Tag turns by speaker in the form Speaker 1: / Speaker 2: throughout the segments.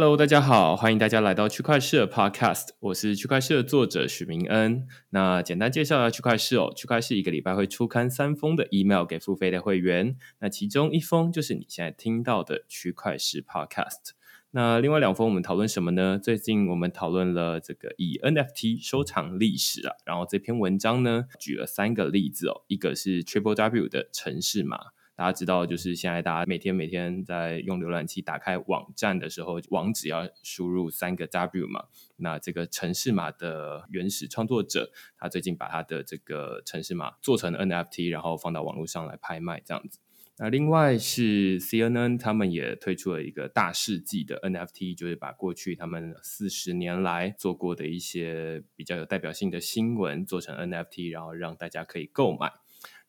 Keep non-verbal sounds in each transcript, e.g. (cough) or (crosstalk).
Speaker 1: Hello，大家好，欢迎大家来到区块市的 Podcast，我是区块市的作者许明恩。那简单介绍一下区块市哦，区块市一个礼拜会出刊三封的 email 给付费的会员，那其中一封就是你现在听到的区块市 Podcast。那另外两封我们讨论什么呢？最近我们讨论了这个以 NFT 收藏历史啊，然后这篇文章呢举了三个例子哦，一个是 Triple W 的城市码。大家知道，就是现在大家每天每天在用浏览器打开网站的时候，网址要输入三个 W 嘛。那这个城市码的原始创作者，他最近把他的这个城市码做成 NFT，然后放到网络上来拍卖这样子。那另外是 CNN，他们也推出了一个大世纪的 NFT，就是把过去他们四十年来做过的一些比较有代表性的新闻做成 NFT，然后让大家可以购买。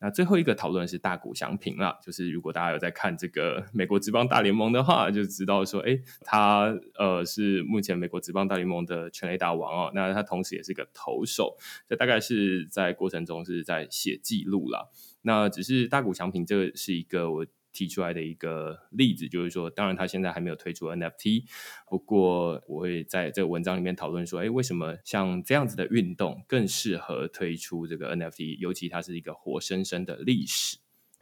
Speaker 1: 那最后一个讨论是大谷翔平了，就是如果大家有在看这个美国职棒大联盟的话，就知道说，哎，他呃是目前美国职棒大联盟的全垒打王哦。那他同时也是个投手，这大概是在过程中是在写记录了。那只是大谷翔平，这是一个我。提出来的一个例子就是说，当然他现在还没有推出 NFT，不过我会在这个文章里面讨论说，哎，为什么像这样子的运动更适合推出这个 NFT？尤其它是一个活生生的历史。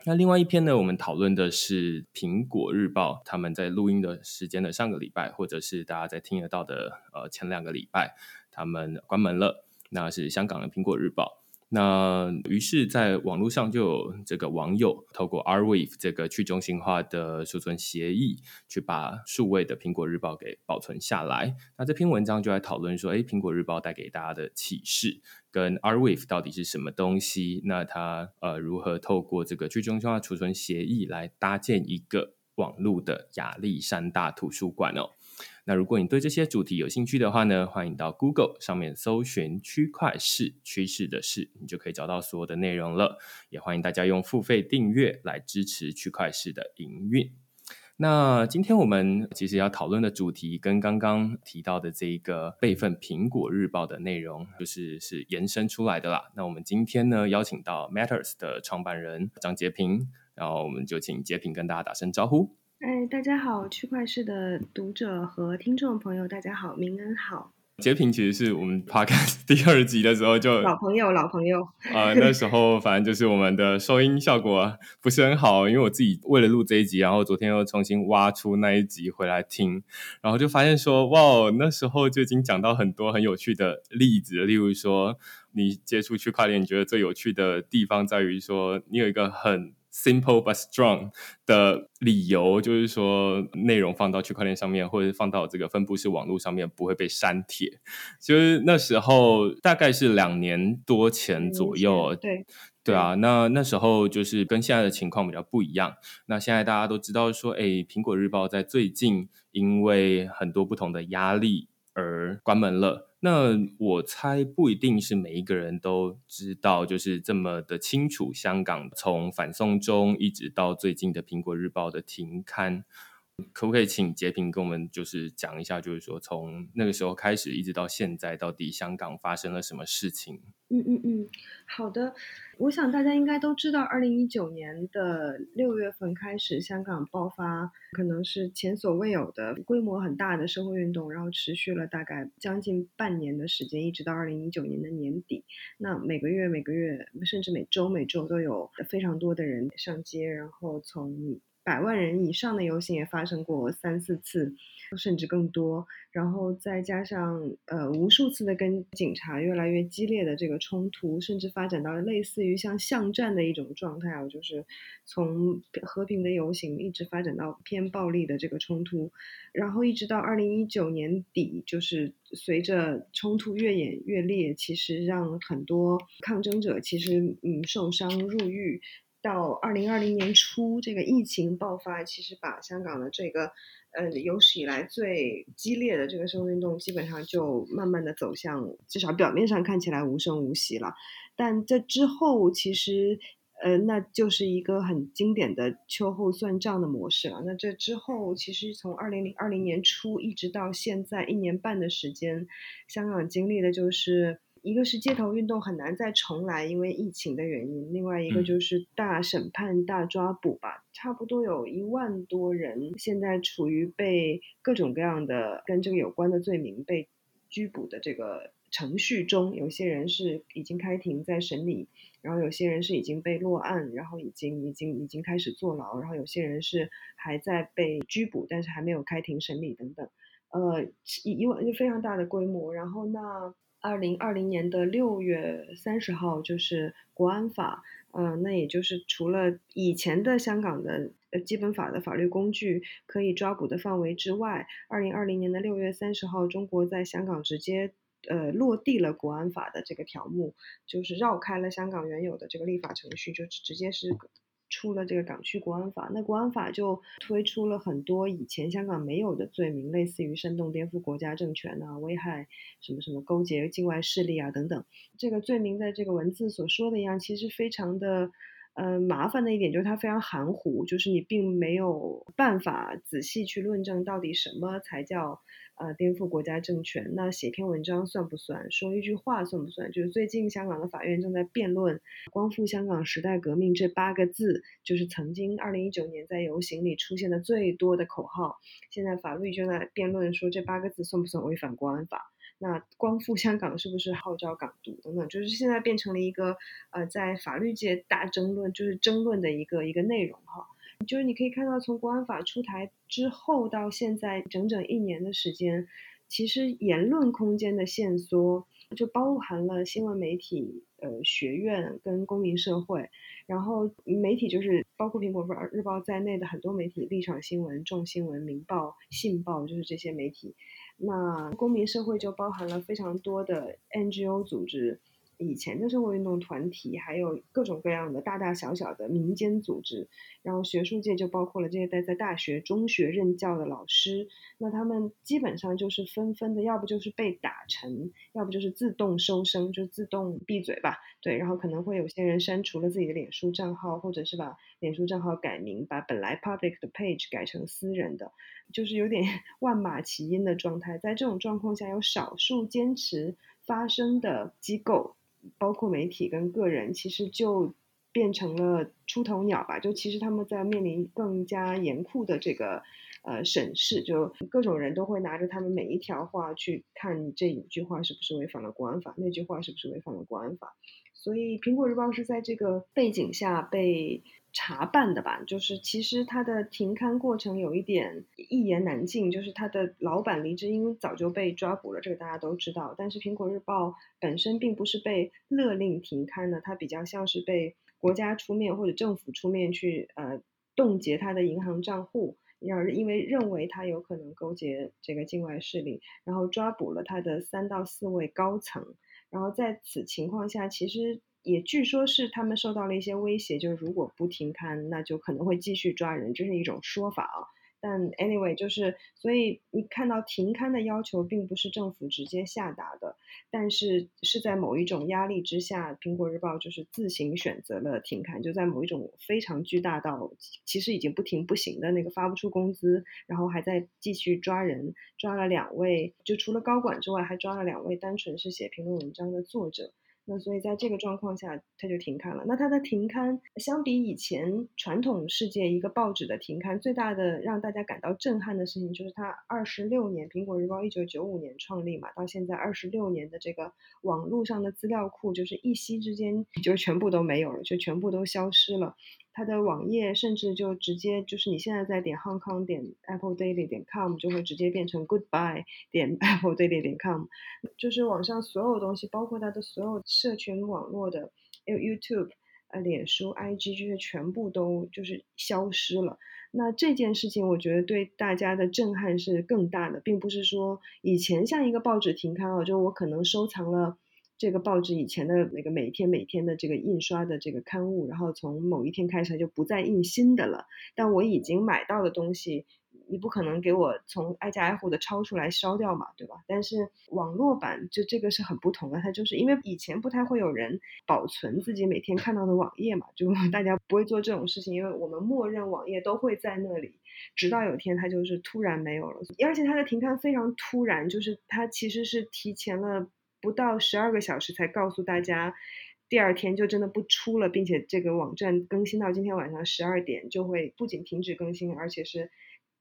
Speaker 1: 那另外一篇呢，我们讨论的是苹果日报，他们在录音的时间的上个礼拜，或者是大家在听得到的呃前两个礼拜，他们关门了。那是香港的苹果日报。那于是，在网络上就有这个网友透过 Rweave 这个去中心化的储存协议，去把数位的苹果日报给保存下来。那这篇文章就在讨论说，哎，苹果日报带给大家的启示，跟 Rweave 到底是什么东西？那它呃如何透过这个去中心化储存协议来搭建一个网络的亚历山大图书馆哦？那如果你对这些主题有兴趣的话呢，欢迎到 Google 上面搜寻“区块市趋势的事”，你就可以找到所有的内容了。也欢迎大家用付费订阅来支持区块市的营运。那今天我们其实要讨论的主题，跟刚刚提到的这一个备份苹果日报的内容，就是是延伸出来的啦。那我们今天呢，邀请到 Matters 的创办人张杰平，然后我们就请杰平跟大家打声招呼。
Speaker 2: 哎，大家好，区块市的读者和听众朋友，大家好，明恩好。
Speaker 1: 截屏其实是我们 podcast (laughs) 第二集的时候就
Speaker 2: 老朋友，老朋友
Speaker 1: 啊，那时候反正就是我们的收音效果不是很好，因为我自己为了录这一集，然后昨天又重新挖出那一集回来听，然后就发现说，哇，那时候就已经讲到很多很有趣的例子，例如说你接触区块链，你觉得最有趣的地方在于说，你有一个很。Simple but strong 的理由就是说，内容放到区块链上面，或者放到这个分布式网络上面，不会被删帖。就是那时候大概是两年多前左右，
Speaker 2: 对
Speaker 1: 对啊。那那时候就是跟现在的情况比较不一样。那现在大家都知道说，哎，苹果日报在最近因为很多不同的压力而关门了。那我猜不一定是每一个人都知道，就是这么的清楚。香港从反送中一直到最近的《苹果日报》的停刊，可不可以请截屏跟我们就是讲一下，就是说从那个时候开始一直到现在，到底香港发生了什么事情？
Speaker 2: 嗯嗯嗯，好的。我想大家应该都知道，二零一九年的六月份开始，香港爆发可能是前所未有的规模很大的社会运动，然后持续了大概将近半年的时间，一直到二零一九年的年底。那每个月、每个月，甚至每周、每周都有非常多的人上街，然后从。百万人以上的游行也发生过三四次，甚至更多。然后再加上呃无数次的跟警察越来越激烈的这个冲突，甚至发展到类似于像巷战的一种状态啊，就是从和平的游行一直发展到偏暴力的这个冲突，然后一直到二零一九年底，就是随着冲突越演越烈，其实让很多抗争者其实嗯受伤入狱。到二零二零年初，这个疫情爆发，其实把香港的这个。呃，有史以来最激烈的这个社会运动，基本上就慢慢的走向，至少表面上看起来无声无息了。但这之后，其实，呃，那就是一个很经典的秋后算账的模式了。那这之后，其实从二零零二零年初一直到现在一年半的时间，香港经历的就是。一个是街头运动很难再重来，因为疫情的原因；另外一个就是大审判、大抓捕吧，差不多有一万多人现在处于被各种各样的跟这个有关的罪名被拘捕的这个程序中。有些人是已经开庭在审理，然后有些人是已经被落案，然后已经已经已经开始坐牢，然后有些人是还在被拘捕，但是还没有开庭审理等等。呃，一一万就非常大的规模，然后那。二零二零年的六月三十号，就是国安法，嗯，那也就是除了以前的香港的呃基本法的法律工具可以抓捕的范围之外，二零二零年的六月三十号，中国在香港直接呃落地了国安法的这个条目，就是绕开了香港原有的这个立法程序，就直接是。出了这个港区国安法，那国安法就推出了很多以前香港没有的罪名，类似于煽动颠覆国家政权啊、危害什么什么、勾结境外势力啊等等。这个罪名在这个文字所说的一样，其实非常的。呃，麻烦的一点就是它非常含糊，就是你并没有办法仔细去论证到底什么才叫呃颠覆国家政权。那写篇文章算不算？说一句话算不算？就是最近香港的法院正在辩论“光复香港时代革命”这八个字，就是曾经二零一九年在游行里出现的最多的口号。现在法律正在辩论说这八个字算不算违反国安法。那光复香港是不是号召港独等等，就是现在变成了一个呃，在法律界大争论，就是争论的一个一个内容哈。就是你可以看到，从国安法出台之后到现在整整一年的时间，其实言论空间的限缩就包含了新闻媒体、呃学院跟公民社会，然后媒体就是包括苹果日报在内的很多媒体，立场新闻、众新闻、明报、信报，就是这些媒体。那公民社会就包含了非常多的 NGO 组织。以前的社会运动团体，还有各种各样的大大小小的民间组织，然后学术界就包括了这些待在大学、中学任教的老师，那他们基本上就是纷纷的，要不就是被打成，要不就是自动收声，就自动闭嘴吧。对，然后可能会有些人删除了自己的脸书账号，或者是把脸书账号改名，把本来 public 的 page 改成私人的，就是有点 (laughs) 万马齐喑的状态。在这种状况下，有少数坚持发声的机构。包括媒体跟个人，其实就变成了出头鸟吧。就其实他们在面临更加严酷的这个呃审视，就各种人都会拿着他们每一条话去看这一句话是不是违反了国安法，那句话是不是违反了国安法。所以苹果日报是在这个背景下被。查办的吧，就是其实它的停刊过程有一点一言难尽，就是它的老板黎智英早就被抓捕了，这个大家都知道。但是苹果日报本身并不是被勒令停刊的，它比较像是被国家出面或者政府出面去呃冻结它的银行账户，要因为认为它有可能勾结这个境外势力，然后抓捕了它的三到四位高层。然后在此情况下，其实。也据说是他们受到了一些威胁，就是如果不停刊，那就可能会继续抓人，这是一种说法啊。但 anyway，就是所以你看到停刊的要求并不是政府直接下达的，但是是在某一种压力之下，苹果日报就是自行选择了停刊，就在某一种非常巨大到其实已经不停不行的那个发不出工资，然后还在继续抓人，抓了两位，就除了高管之外，还抓了两位单纯是写评论文章的作者。那所以在这个状况下，它就停刊了。那它的停刊，相比以前传统世界一个报纸的停刊，最大的让大家感到震撼的事情，就是它二十六年，苹果日报一九九五年创立嘛，到现在二十六年的这个网络上的资料库，就是一夕之间就全部都没有了，就全部都消失了。它的网页甚至就直接就是你现在在点 Hong Kong 点 Apple Daily 点 com 就会直接变成 Goodbye 点 (laughs) Apple Daily 点 com，就是网上所有东西，包括它的所有社群网络的，还有 YouTube、呃脸书、IG 这些全部都就是消失了。那这件事情，我觉得对大家的震撼是更大的，并不是说以前像一个报纸停刊啊，就我可能收藏了。这个报纸以前的那个每天每天的这个印刷的这个刊物，然后从某一天开始就不再印新的了。但我已经买到的东西，你不可能给我从挨家挨户的抄出来烧掉嘛，对吧？但是网络版就这个是很不同的，它就是因为以前不太会有人保存自己每天看到的网页嘛，就 (laughs) 大家不会做这种事情，因为我们默认网页都会在那里，直到有一天它就是突然没有了，而且它的停刊非常突然，就是它其实是提前了。不到十二个小时才告诉大家，第二天就真的不出了，并且这个网站更新到今天晚上十二点就会不仅停止更新，而且是。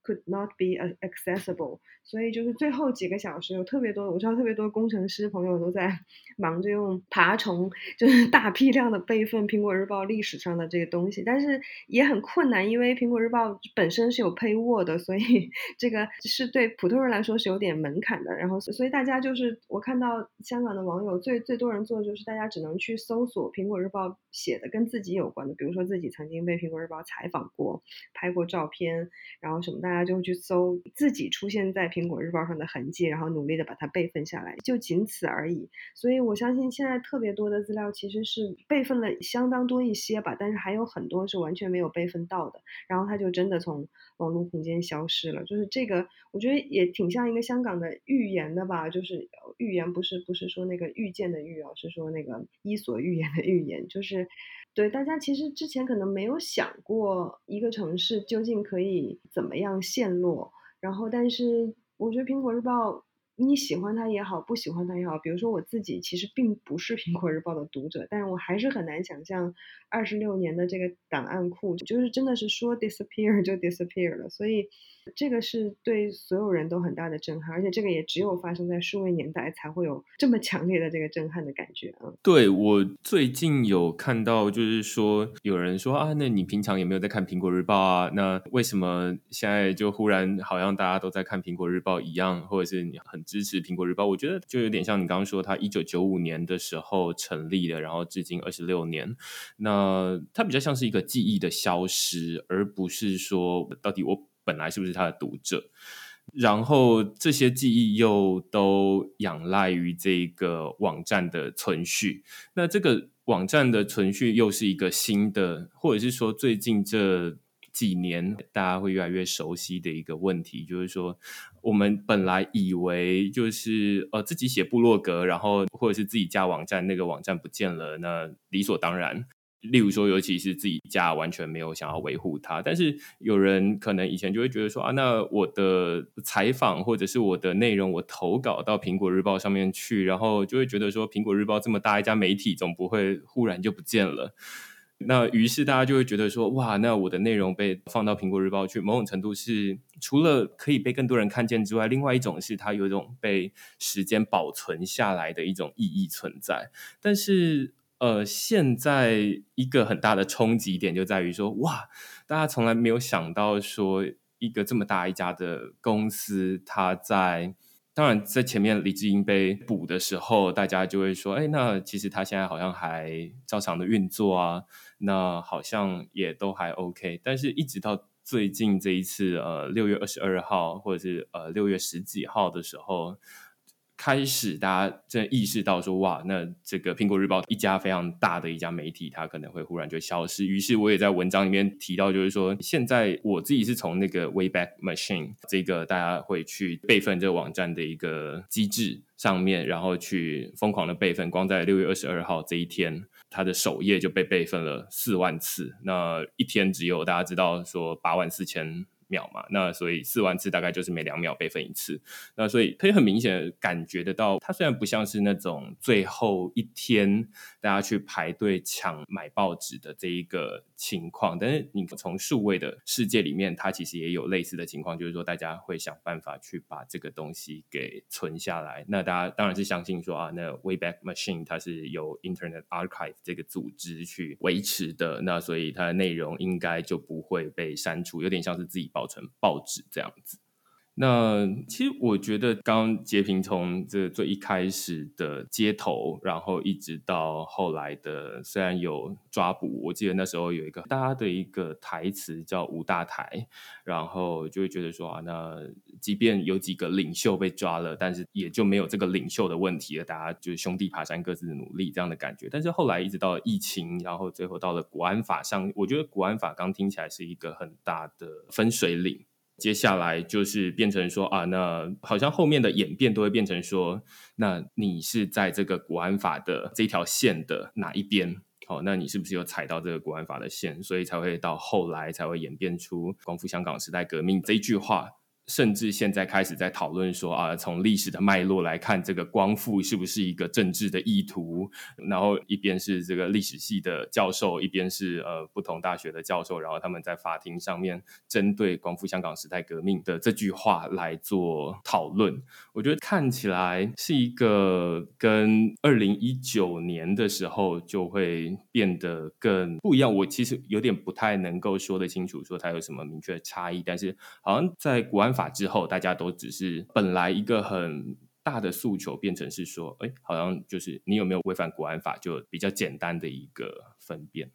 Speaker 2: Could not be accessible，所以就是最后几个小时有特别多，我知道特别多工程师朋友都在 (laughs) 忙着用爬虫，就是 (laughs) 大批量的备份苹果日报历史上的这个东西，但是也很困难，因为苹果日报本身是有配 Word 的，所以 (laughs) 这个是对普通人来说是有点门槛的。然后，所以大家就是我看到香港的网友最最多人做的就是大家只能去搜索苹果日报写的跟自己有关的，比如说自己曾经被苹果日报采访过，拍过照片，然后什么的大家。就会去搜自己出现在苹果日报上的痕迹，然后努力的把它备份下来，就仅此而已。所以我相信现在特别多的资料其实是备份了相当多一些吧，但是还有很多是完全没有备份到的，然后它就真的从网络空间消失了。就是这个，我觉得也挺像一个香港的预言的吧，就是预言不是不是说那个预见的预啊，是说那个伊索寓言的预言，就是。对，大家其实之前可能没有想过一个城市究竟可以怎么样陷落，然后，但是我觉得苹果日报。你喜欢它也好，不喜欢它也好，比如说我自己其实并不是苹果日报的读者，但是我还是很难想象二十六年的这个档案库，就是真的是说 disappear 就 disappear 了，所以这个是对所有人都很大的震撼，而且这个也只有发生在数位年代才会有这么强烈的这个震撼的感觉啊。
Speaker 1: 对我最近有看到，就是说有人说啊，那你平常有没有在看苹果日报啊？那为什么现在就忽然好像大家都在看苹果日报一样，或者是你很。支持苹果日报，我觉得就有点像你刚刚说，它一九九五年的时候成立的，然后至今二十六年。那它比较像是一个记忆的消失，而不是说到底我本来是不是他的读者。然后这些记忆又都仰赖于这个网站的存续。那这个网站的存续又是一个新的，或者是说最近这。几年，大家会越来越熟悉的一个问题，就是说，我们本来以为就是呃自己写部落格，然后或者是自己架网站，那个网站不见了，那理所当然。例如说，尤其是自己家完全没有想要维护它，但是有人可能以前就会觉得说啊，那我的采访或者是我的内容，我投稿到苹果日报上面去，然后就会觉得说，苹果日报这么大一家媒体，总不会忽然就不见了。那于是大家就会觉得说，哇，那我的内容被放到苹果日报去，某种程度是除了可以被更多人看见之外，另外一种是它有一种被时间保存下来的一种意义存在。但是，呃，现在一个很大的冲击点就在于说，哇，大家从来没有想到说，一个这么大一家的公司，它在。当然，在前面李智英被捕的时候，大家就会说：“哎，那其实他现在好像还照常的运作啊，那好像也都还 OK。”但是，一直到最近这一次，呃，六月二十二号，或者是呃六月十几号的时候。开始，大家真的意识到说，哇，那这个苹果日报一家非常大的一家媒体，它可能会忽然就消失。于是，我也在文章里面提到，就是说，现在我自己是从那个 Wayback Machine 这个大家会去备份这个网站的一个机制上面，然后去疯狂的备份。光在六月二十二号这一天，它的首页就被备份了四万次。那一天只有大家知道说八万四千。秒嘛，那所以四万次大概就是每两秒备份一次，那所以可以很明显的感觉得到，它虽然不像是那种最后一天大家去排队抢买报纸的这一个情况。但是你从数位的世界里面，它其实也有类似的情况，就是说大家会想办法去把这个东西给存下来。那大家当然是相信说啊，那 Wayback Machine 它是由 Internet Archive 这个组织去维持的，那所以它的内容应该就不会被删除，有点像是自己保存报纸这样子。那其实我觉得，刚刚截屏从这最一开始的街头，然后一直到后来的，虽然有抓捕，我记得那时候有一个大家的一个台词叫“吴大台”，然后就会觉得说啊，那即便有几个领袖被抓了，但是也就没有这个领袖的问题了，大家就是兄弟爬山各自努力这样的感觉。但是后来一直到疫情，然后最后到了国安法上，我觉得国安法刚听起来是一个很大的分水岭。接下来就是变成说啊，那好像后面的演变都会变成说，那你是在这个国安法的这条线的哪一边？哦，那你是不是有踩到这个国安法的线？所以才会到后来才会演变出“光复香港时代革命”这一句话。甚至现在开始在讨论说啊，从历史的脉络来看，这个光复是不是一个政治的意图？然后一边是这个历史系的教授，一边是呃不同大学的教授，然后他们在法庭上面针对光复香港时代革命的这句话来做讨论。我觉得看起来是一个跟二零一九年的时候就会变得更不一样。我其实有点不太能够说得清楚，说它有什么明确的差异，但是好像在国安。法之后，大家都只是本来一个很大的诉求，变成是说，哎，好像就是你有没有违反国安法，就比较简单的一个分辨。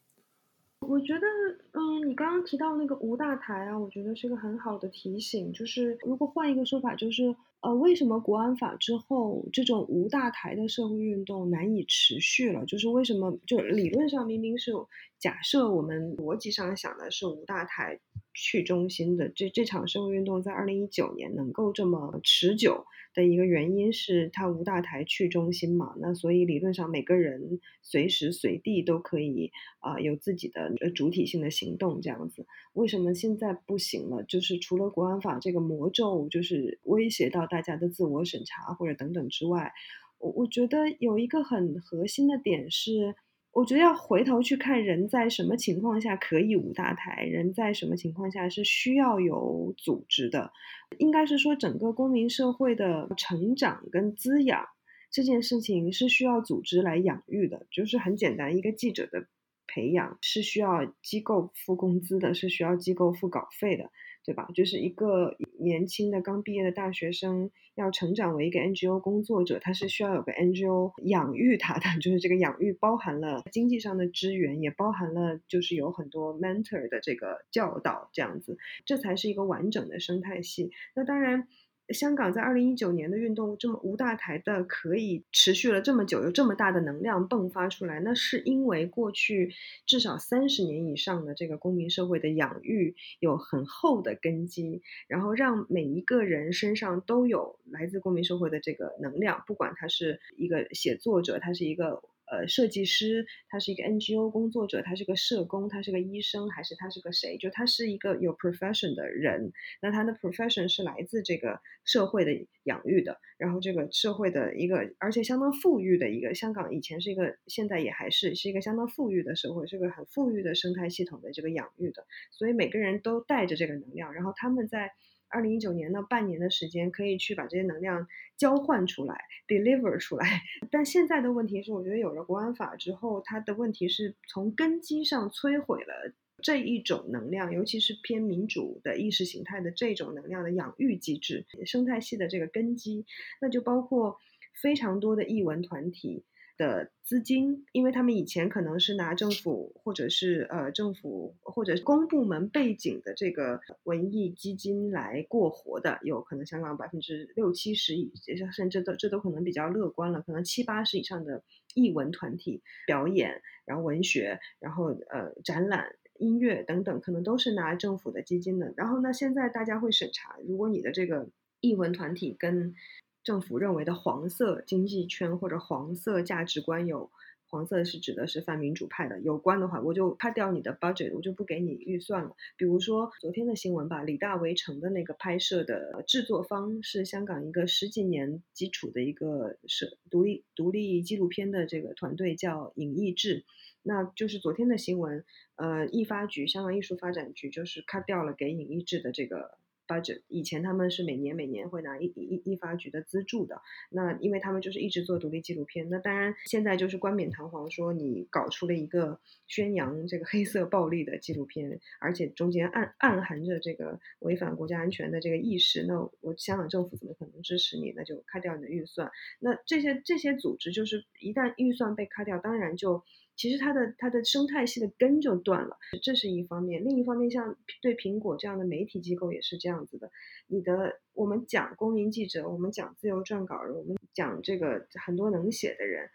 Speaker 2: 我觉得，嗯，你刚刚提到那个吴大台啊，我觉得是个很好的提醒。就是如果换一个说法，就是呃，为什么国安法之后这种吴大台的社会运动难以持续了？就是为什么？就理论上明明是假设我们逻辑上想的是吴大台。去中心的这这场社会运动在二零一九年能够这么持久的一个原因是它无大台去中心嘛？那所以理论上每个人随时随地都可以啊有自己的主体性的行动这样子。为什么现在不行了？就是除了国安法这个魔咒就是威胁到大家的自我审查或者等等之外，我我觉得有一个很核心的点是。我觉得要回头去看人在什么情况下可以舞大台，人在什么情况下是需要有组织的。应该是说，整个公民社会的成长跟滋养这件事情是需要组织来养育的。就是很简单，一个记者的培养是需要机构付工资的，是需要机构付稿费的。对吧？就是一个年轻的刚毕业的大学生要成长为一个 NGO 工作者，他是需要有个 NGO 养育他的，(laughs) 就是这个养育包含了经济上的支援，也包含了就是有很多 mentor 的这个教导，这样子，这才是一个完整的生态系。那当然。香港在二零一九年的运动这么无大台的可以持续了这么久，有这么大的能量迸发出来，那是因为过去至少三十年以上的这个公民社会的养育有很厚的根基，然后让每一个人身上都有来自公民社会的这个能量，不管他是一个写作者，他是一个。呃，设计师，他是一个 NGO 工作者，他是个社工，他是个医生，还是他是个谁？就他是一个有 profession 的人，那他的 profession 是来自这个社会的养育的，然后这个社会的一个，而且相当富裕的一个，香港以前是一个，现在也还是是一个相当富裕的社会，是个很富裕的生态系统的这个养育的，所以每个人都带着这个能量，然后他们在。二零一九年的半年的时间，可以去把这些能量交换出来，deliver 出来。(laughs) 但现在的问题是，我觉得有了国安法之后，它的问题是从根基上摧毁了这一种能量，尤其是偏民主的意识形态的这种能量的养育机制、生态系的这个根基，那就包括非常多的译文团体。的资金，因为他们以前可能是拿政府或者是呃政府或者公部门背景的这个文艺基金来过活的，有可能香港百分之六七十以上甚至都这都可能比较乐观了，可能七八十以上的艺文团体表演，然后文学，然后呃展览、音乐等等，可能都是拿政府的基金的。然后呢，现在大家会审查，如果你的这个艺文团体跟政府认为的黄色经济圈或者黄色价值观有黄色是指的是泛民主派的有关的话，我就 cut 掉你的 budget，我就不给你预算了。比如说昨天的新闻吧，李大围城的那个拍摄的制作方是香港一个十几年基础的一个是独立独立纪录片的这个团队叫影艺制，那就是昨天的新闻，呃，艺发局香港艺术发展局就是 cut 掉了给影艺制的这个。把这以前他们是每年每年会拿一一一发局的资助的，那因为他们就是一直做独立纪录片，那当然现在就是冠冕堂皇说你搞出了一个宣扬这个黑色暴力的纪录片，而且中间暗暗含着这个违反国家安全的这个意识，那我香港政府怎么可能支持你？那就开掉你的预算。那这些这些组织就是一旦预算被开掉，当然就。其实它的它的生态系的根就断了，这是一方面。另一方面，像对苹果这样的媒体机构也是这样子的。你的我们讲公民记者，我们讲自由撰稿人，我们讲这个很多能写的人，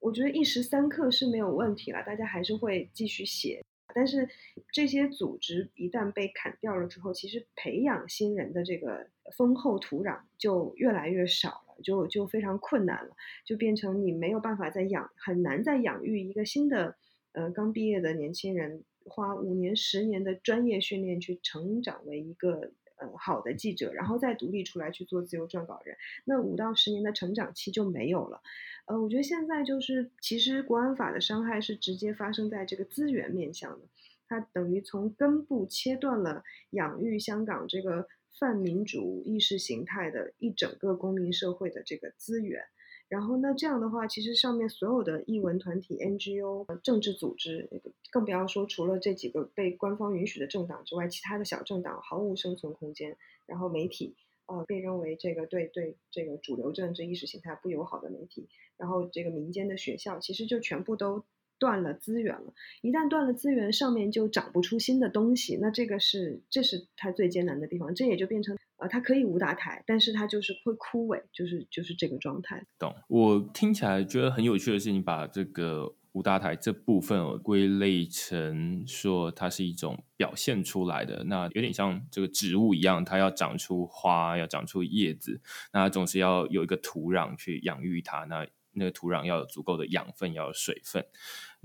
Speaker 2: 我觉得一时三刻是没有问题了，大家还是会继续写。但是这些组织一旦被砍掉了之后，其实培养新人的这个丰厚土壤就越来越少，就就非常困难了，就变成你没有办法再养，很难再养育一个新的呃刚毕业的年轻人，花五年十年的专业训练去成长为一个呃好的记者，然后再独立出来去做自由撰稿人，那五到十年的成长期就没有了。呃，我觉得现在就是，其实国安法的伤害是直接发生在这个资源面向的，它等于从根部切断了养育香港这个泛民主意识形态的一整个公民社会的这个资源。然后那这样的话，其实上面所有的艺文团体、NGO、政治组织，更不要说除了这几个被官方允许的政党之外，其他的小政党毫无生存空间。然后媒体。呃，被认为这个对对这个主流政治意识形态不友好的媒体，然后这个民间的学校，其实就全部都断了资源了。一旦断了资源，上面就长不出新的东西。那这个是这是它最艰难的地方。这也就变成呃，它可以无大台，但是它就是会枯萎，就是就是这个状态。
Speaker 1: 懂。我听起来觉得很有趣的是，你把这个。五大台这部分归类成说，它是一种表现出来的，那有点像这个植物一样，它要长出花，要长出叶子，那总是要有一个土壤去养育它。那那个土壤要有足够的养分，要有水分。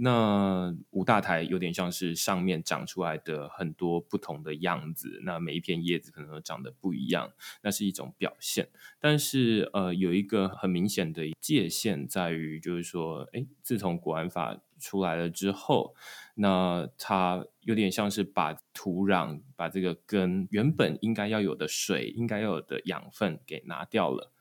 Speaker 1: 那五大台有点像是上面长出来的很多不同的样子，那每一片叶子可能都长得不一样，那是一种表现。但是呃，有一个很明显的界限在于，就是说，哎，自从国安法出来了之后，那它有点像是把土壤、把这个根原本应该要有的水、应该要有的养分给拿掉了。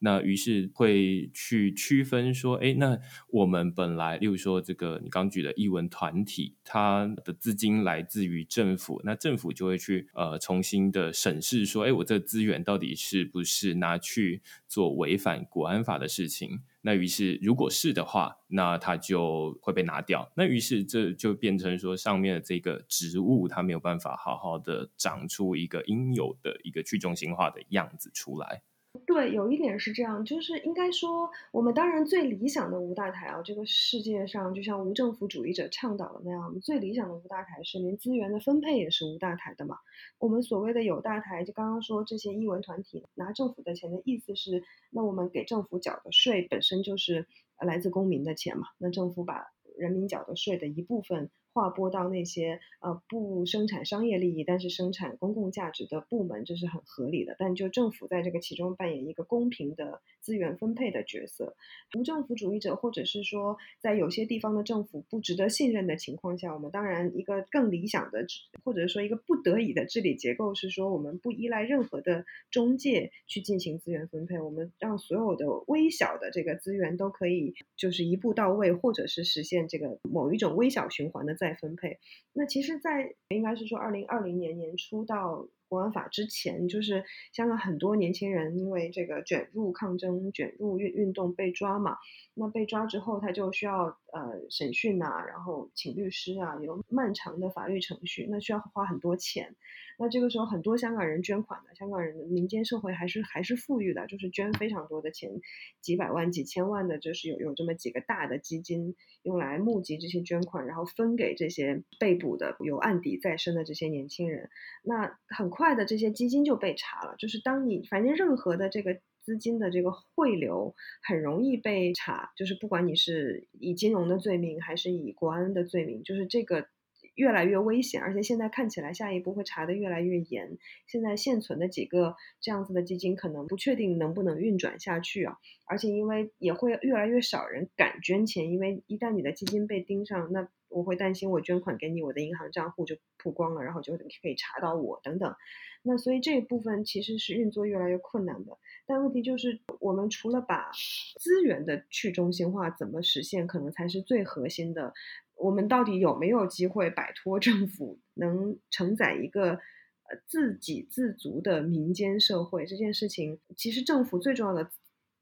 Speaker 1: 那于是会去区分说，哎，那我们本来，例如说这个你刚举的译文团体，它的资金来自于政府，那政府就会去呃重新的审视说，哎，我这资源到底是不是拿去做违反国安法的事情？那于是如果是的话，那它就会被拿掉。那于是这就变成说，上面的这个植物它没有办法好好的长出一个应有的一个去中心化的样子出来。
Speaker 2: 对，有一点是这样，就是应该说，我们当然最理想的无大台啊，这个世界上就像无政府主义者倡导的那样，最理想的无大台是连资源的分配也是无大台的嘛。我们所谓的有大台，就刚刚说这些艺文团体拿政府的钱的意思是，那我们给政府缴的税本身就是来自公民的钱嘛，那政府把人民缴的税的一部分。划拨到那些呃不生产商业利益，但是生产公共价值的部门，这是很合理的。但就政府在这个其中扮演一个公平的资源分配的角色，无政府主义者或者是说在有些地方的政府不值得信任的情况下，我们当然一个更理想的，或者说一个不得已的治理结构是说，我们不依赖任何的中介去进行资源分配，我们让所有的微小的这个资源都可以就是一步到位，或者是实现这个某一种微小循环的在。再分配，那其实，在应该是说二零二零年年初到国安法之前，就是香港很多年轻人因为这个卷入抗争、卷入运运动被抓嘛。那被抓之后，他就需要呃审讯啊，然后请律师啊，有漫长的法律程序，那需要花很多钱。那这个时候，很多香港人捐款的，香港人的民间社会还是还是富裕的，就是捐非常多的钱，几百万、几千万的，就是有有这么几个大的基金用来募集这些捐款，然后分给这些被捕的有案底在身的这些年轻人。那很快的，这些基金就被查了，就是当你反正任何的这个。资金的这个汇流很容易被查，就是不管你是以金融的罪名还是以国安的罪名，就是这个。越来越危险，而且现在看起来下一步会查得越来越严。现在现存的几个这样子的基金可能不确定能不能运转下去啊，而且因为也会越来越少人敢捐钱，因为一旦你的基金被盯上，那我会担心我捐款给你，我的银行账户就曝光了，然后就可以查到我等等。那所以这一部分其实是运作越来越困难的。但问题就是，我们除了把资源的去中心化怎么实现，可能才是最核心的。我们到底有没有机会摆脱政府，能承载一个呃自给自足的民间社会？这件事情，其实政府最重要的。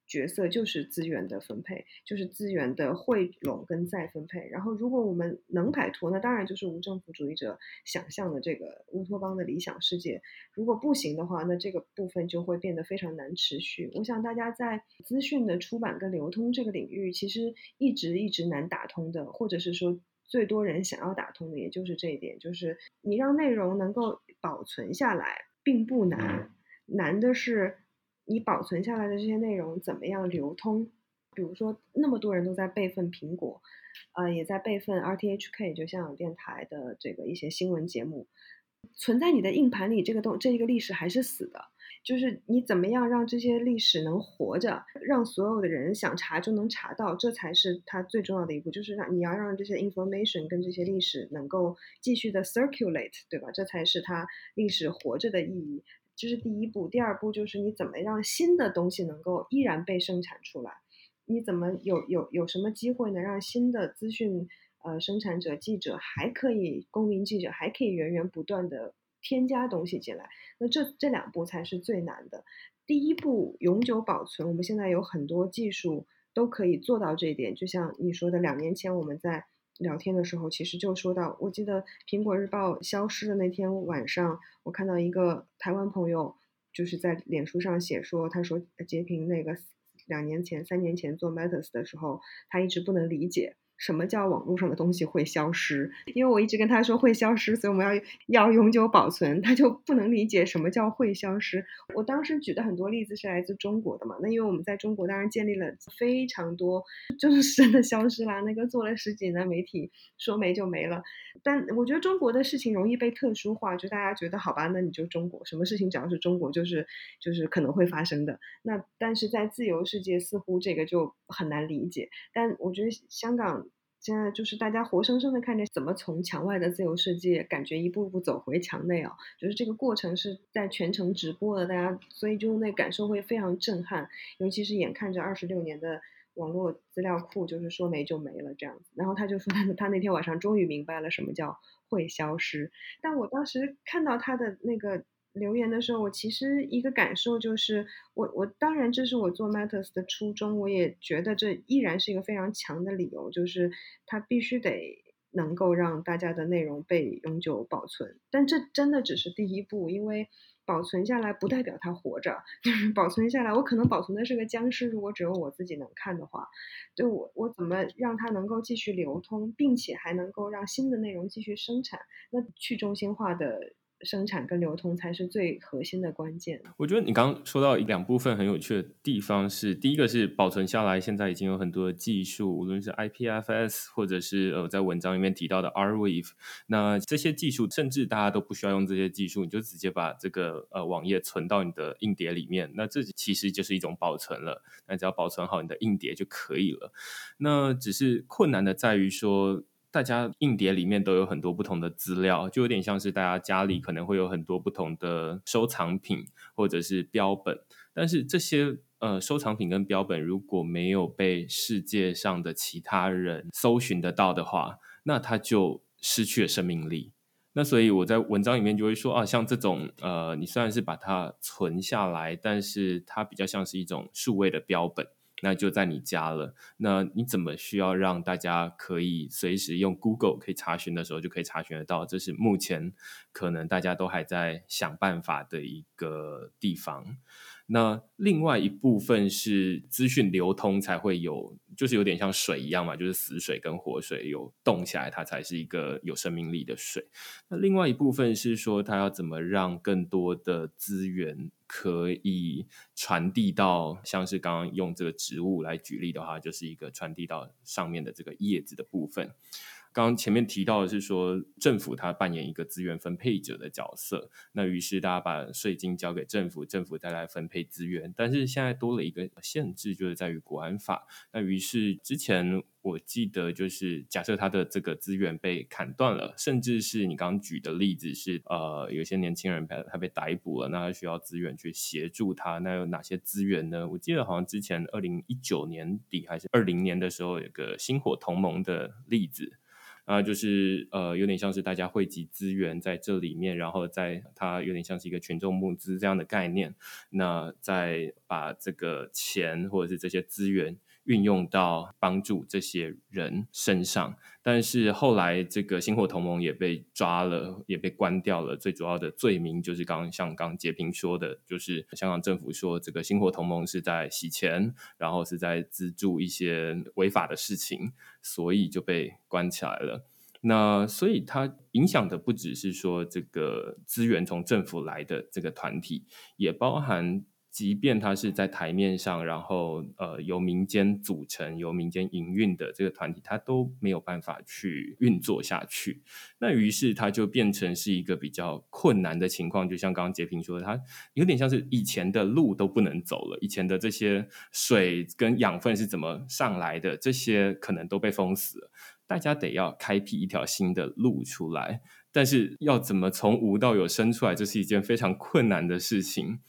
Speaker 2: 角色就是资源的分配，就是资源的汇拢跟再分配。然后，如果我们能摆脱，那当然就是无政府主义者想象的这个乌托邦的理想世界。如果不行的话，那这个部分就会变得非常难持续。我想大家在资讯的出版跟流通这个领域，其实一直一直难打通的，或者是说最多人想要打通的，也就是这一点，就是你让内容能够保存下来，并不难，难的是。你保存下来的这些内容怎么样流通？比如说，那么多人都在备份苹果，呃，也在备份 RTHK，就香港电台的这个一些新闻节目，存在你的硬盘里，这个东这一个历史还是死的。就是你怎么样让这些历史能活着，让所有的人想查就能查到，这才是它最重要的一步。就是让你要让这些 information 跟这些历史能够继续的 circulate，对吧？这才是它历史活着的意义。这是第一步，第二步就是你怎么让新的东西能够依然被生产出来？你怎么有有有什么机会能让新的资讯呃生产者、记者还可以公民记者还可以源源不断的添加东西进来？那这这两步才是最难的。第一步永久保存，我们现在有很多技术都可以做到这一点。就像你说的，两年前我们在。聊天的时候，其实就说到，我记得苹果日报消失的那天晚上，我看到一个台湾朋友就是在脸书上写说，他说截屏那个两年前、三年前做 Matters 的时候，他一直不能理解。什么叫网络上的东西会消失？因为我一直跟他说会消失，所以我们要要永久保存，他就不能理解什么叫会消失。我当时举的很多例子是来自中国的嘛，那因为我们在中国当然建立了非常多，就是真的消失啦。那个做了十几年的媒体，说没就没了。但我觉得中国的事情容易被特殊化，就大家觉得好吧，那你就中国，什么事情只要是中国，就是就是可能会发生的。那但是在自由世界，似乎这个就很难理解。但我觉得香港。现在就是大家活生生的看着怎么从墙外的自由世界，感觉一步步走回墙内啊，就是这个过程是在全程直播的，大家所以就那感受会非常震撼，尤其是眼看着二十六年的网络资料库就是说没就没了这样子，然后他就说他 (laughs) 他那天晚上终于明白了什么叫会消失，但我当时看到他的那个。留言的时候，我其实一个感受就是，我我当然这是我做 Matters 的初衷，我也觉得这依然是一个非常强的理由，就是它必须得能够让大家的内容被永久保存。但这真的只是第一步，因为保存下来不代表它活着，(laughs) 就是保存下来，我可能保存的是个僵尸。如果只有我自己能看的话，对我我怎么让它能够继续流通，并且还能够让新的内容继续生产？那去中心化的。生产跟流通才是最核心的关键。
Speaker 1: 我觉得你刚刚说到两部分很有趣的地方是，第一个是保存下来，现在已经有很多的技术，无论是 IPFS 或者是呃在文章里面提到的 Rweave，那这些技术甚至大家都不需要用这些技术，你就直接把这个呃网页存到你的硬碟里面，那这其实就是一种保存了。那只要保存好你的硬碟就可以了。那只是困难的在于说。大家硬碟里面都有很多不同的资料，就有点像是大家家里可能会有很多不同的收藏品或者是标本，但是这些呃收藏品跟标本如果没有被世界上的其他人搜寻得到的话，那它就失去了生命力。那所以我在文章里面就会说啊，像这种呃，你虽然是把它存下来，但是它比较像是一种数位的标本。那就在你家了。那你怎么需要让大家可以随时用 Google 可以查询的时候就可以查询得到？这是目前可能大家都还在想办法的一个地方。那另外一部分是资讯流通才会有，就是有点像水一样嘛，就是死水跟活水有动起来，它才是一个有生命力的水。那另外一部分是说，它要怎么让更多的资源可以传递到，像是刚刚用这个植物来举例的话，就是一个传递到上面的这个叶子的部分。刚刚前面提到的是说，政府它扮演一个资源分配者的角色，那于是大家把税金交给政府，政府再来分配资源。但是现在多了一个限制，就是在于国安法。那于是之前我记得就是假设他的这个资源被砍断了，甚至是你刚刚举的例子是，呃，有些年轻人他他被逮捕了，那他需要资源去协助他，那有哪些资源呢？我记得好像之前二零一九年底还是二零年的时候，有个星火同盟的例子。啊，就是呃，有点像是大家汇集资源在这里面，然后在它有点像是一个群众募资这样的概念，那再把这个钱或者是这些资源。运用到帮助这些人身上，但是后来这个星火同盟也被抓了，也被关掉了。最主要的罪名就是刚刚像刚截屏说的，就是香港政府说这个星火同盟是在洗钱，然后是在资助一些违法的事情，所以就被关起来了。那所以它影响的不只是说这个资源从政府来的这个团体，也包含。即便它是在台面上，然后呃由民间组成、由民间营运的这个团体，它都没有办法去运作下去。那于是它就变成是一个比较困难的情况。就像刚刚截屏说的，它有点像是以前的路都不能走了，以前的这些水跟养分是怎么上来的，这些可能都被封死了。大家得要开辟一条新的路出来，但是要怎么从无到有生出来，这是一件非常困难的事情。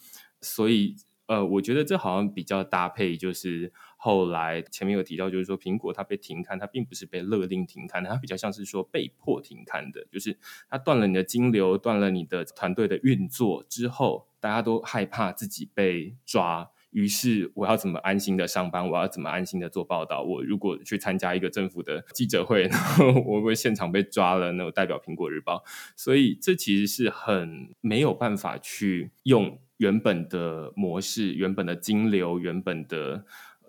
Speaker 1: 所以，呃，我觉得这好像比较搭配，就是后来前面有提到，就是说苹果它被停刊，它并不是被勒令停刊，它比较像是说被迫停刊的，就是它断了你的金流，断了你的团队的运作之后，大家都害怕自己被抓，于是我要怎么安心的上班？我要怎么安心的做报道？我如果去参加一个政府的记者会，(laughs) 然后我会现场被抓了，那我代表苹果日报，所以这其实是很没有办法去用。原本的模式、原本的金流、原本的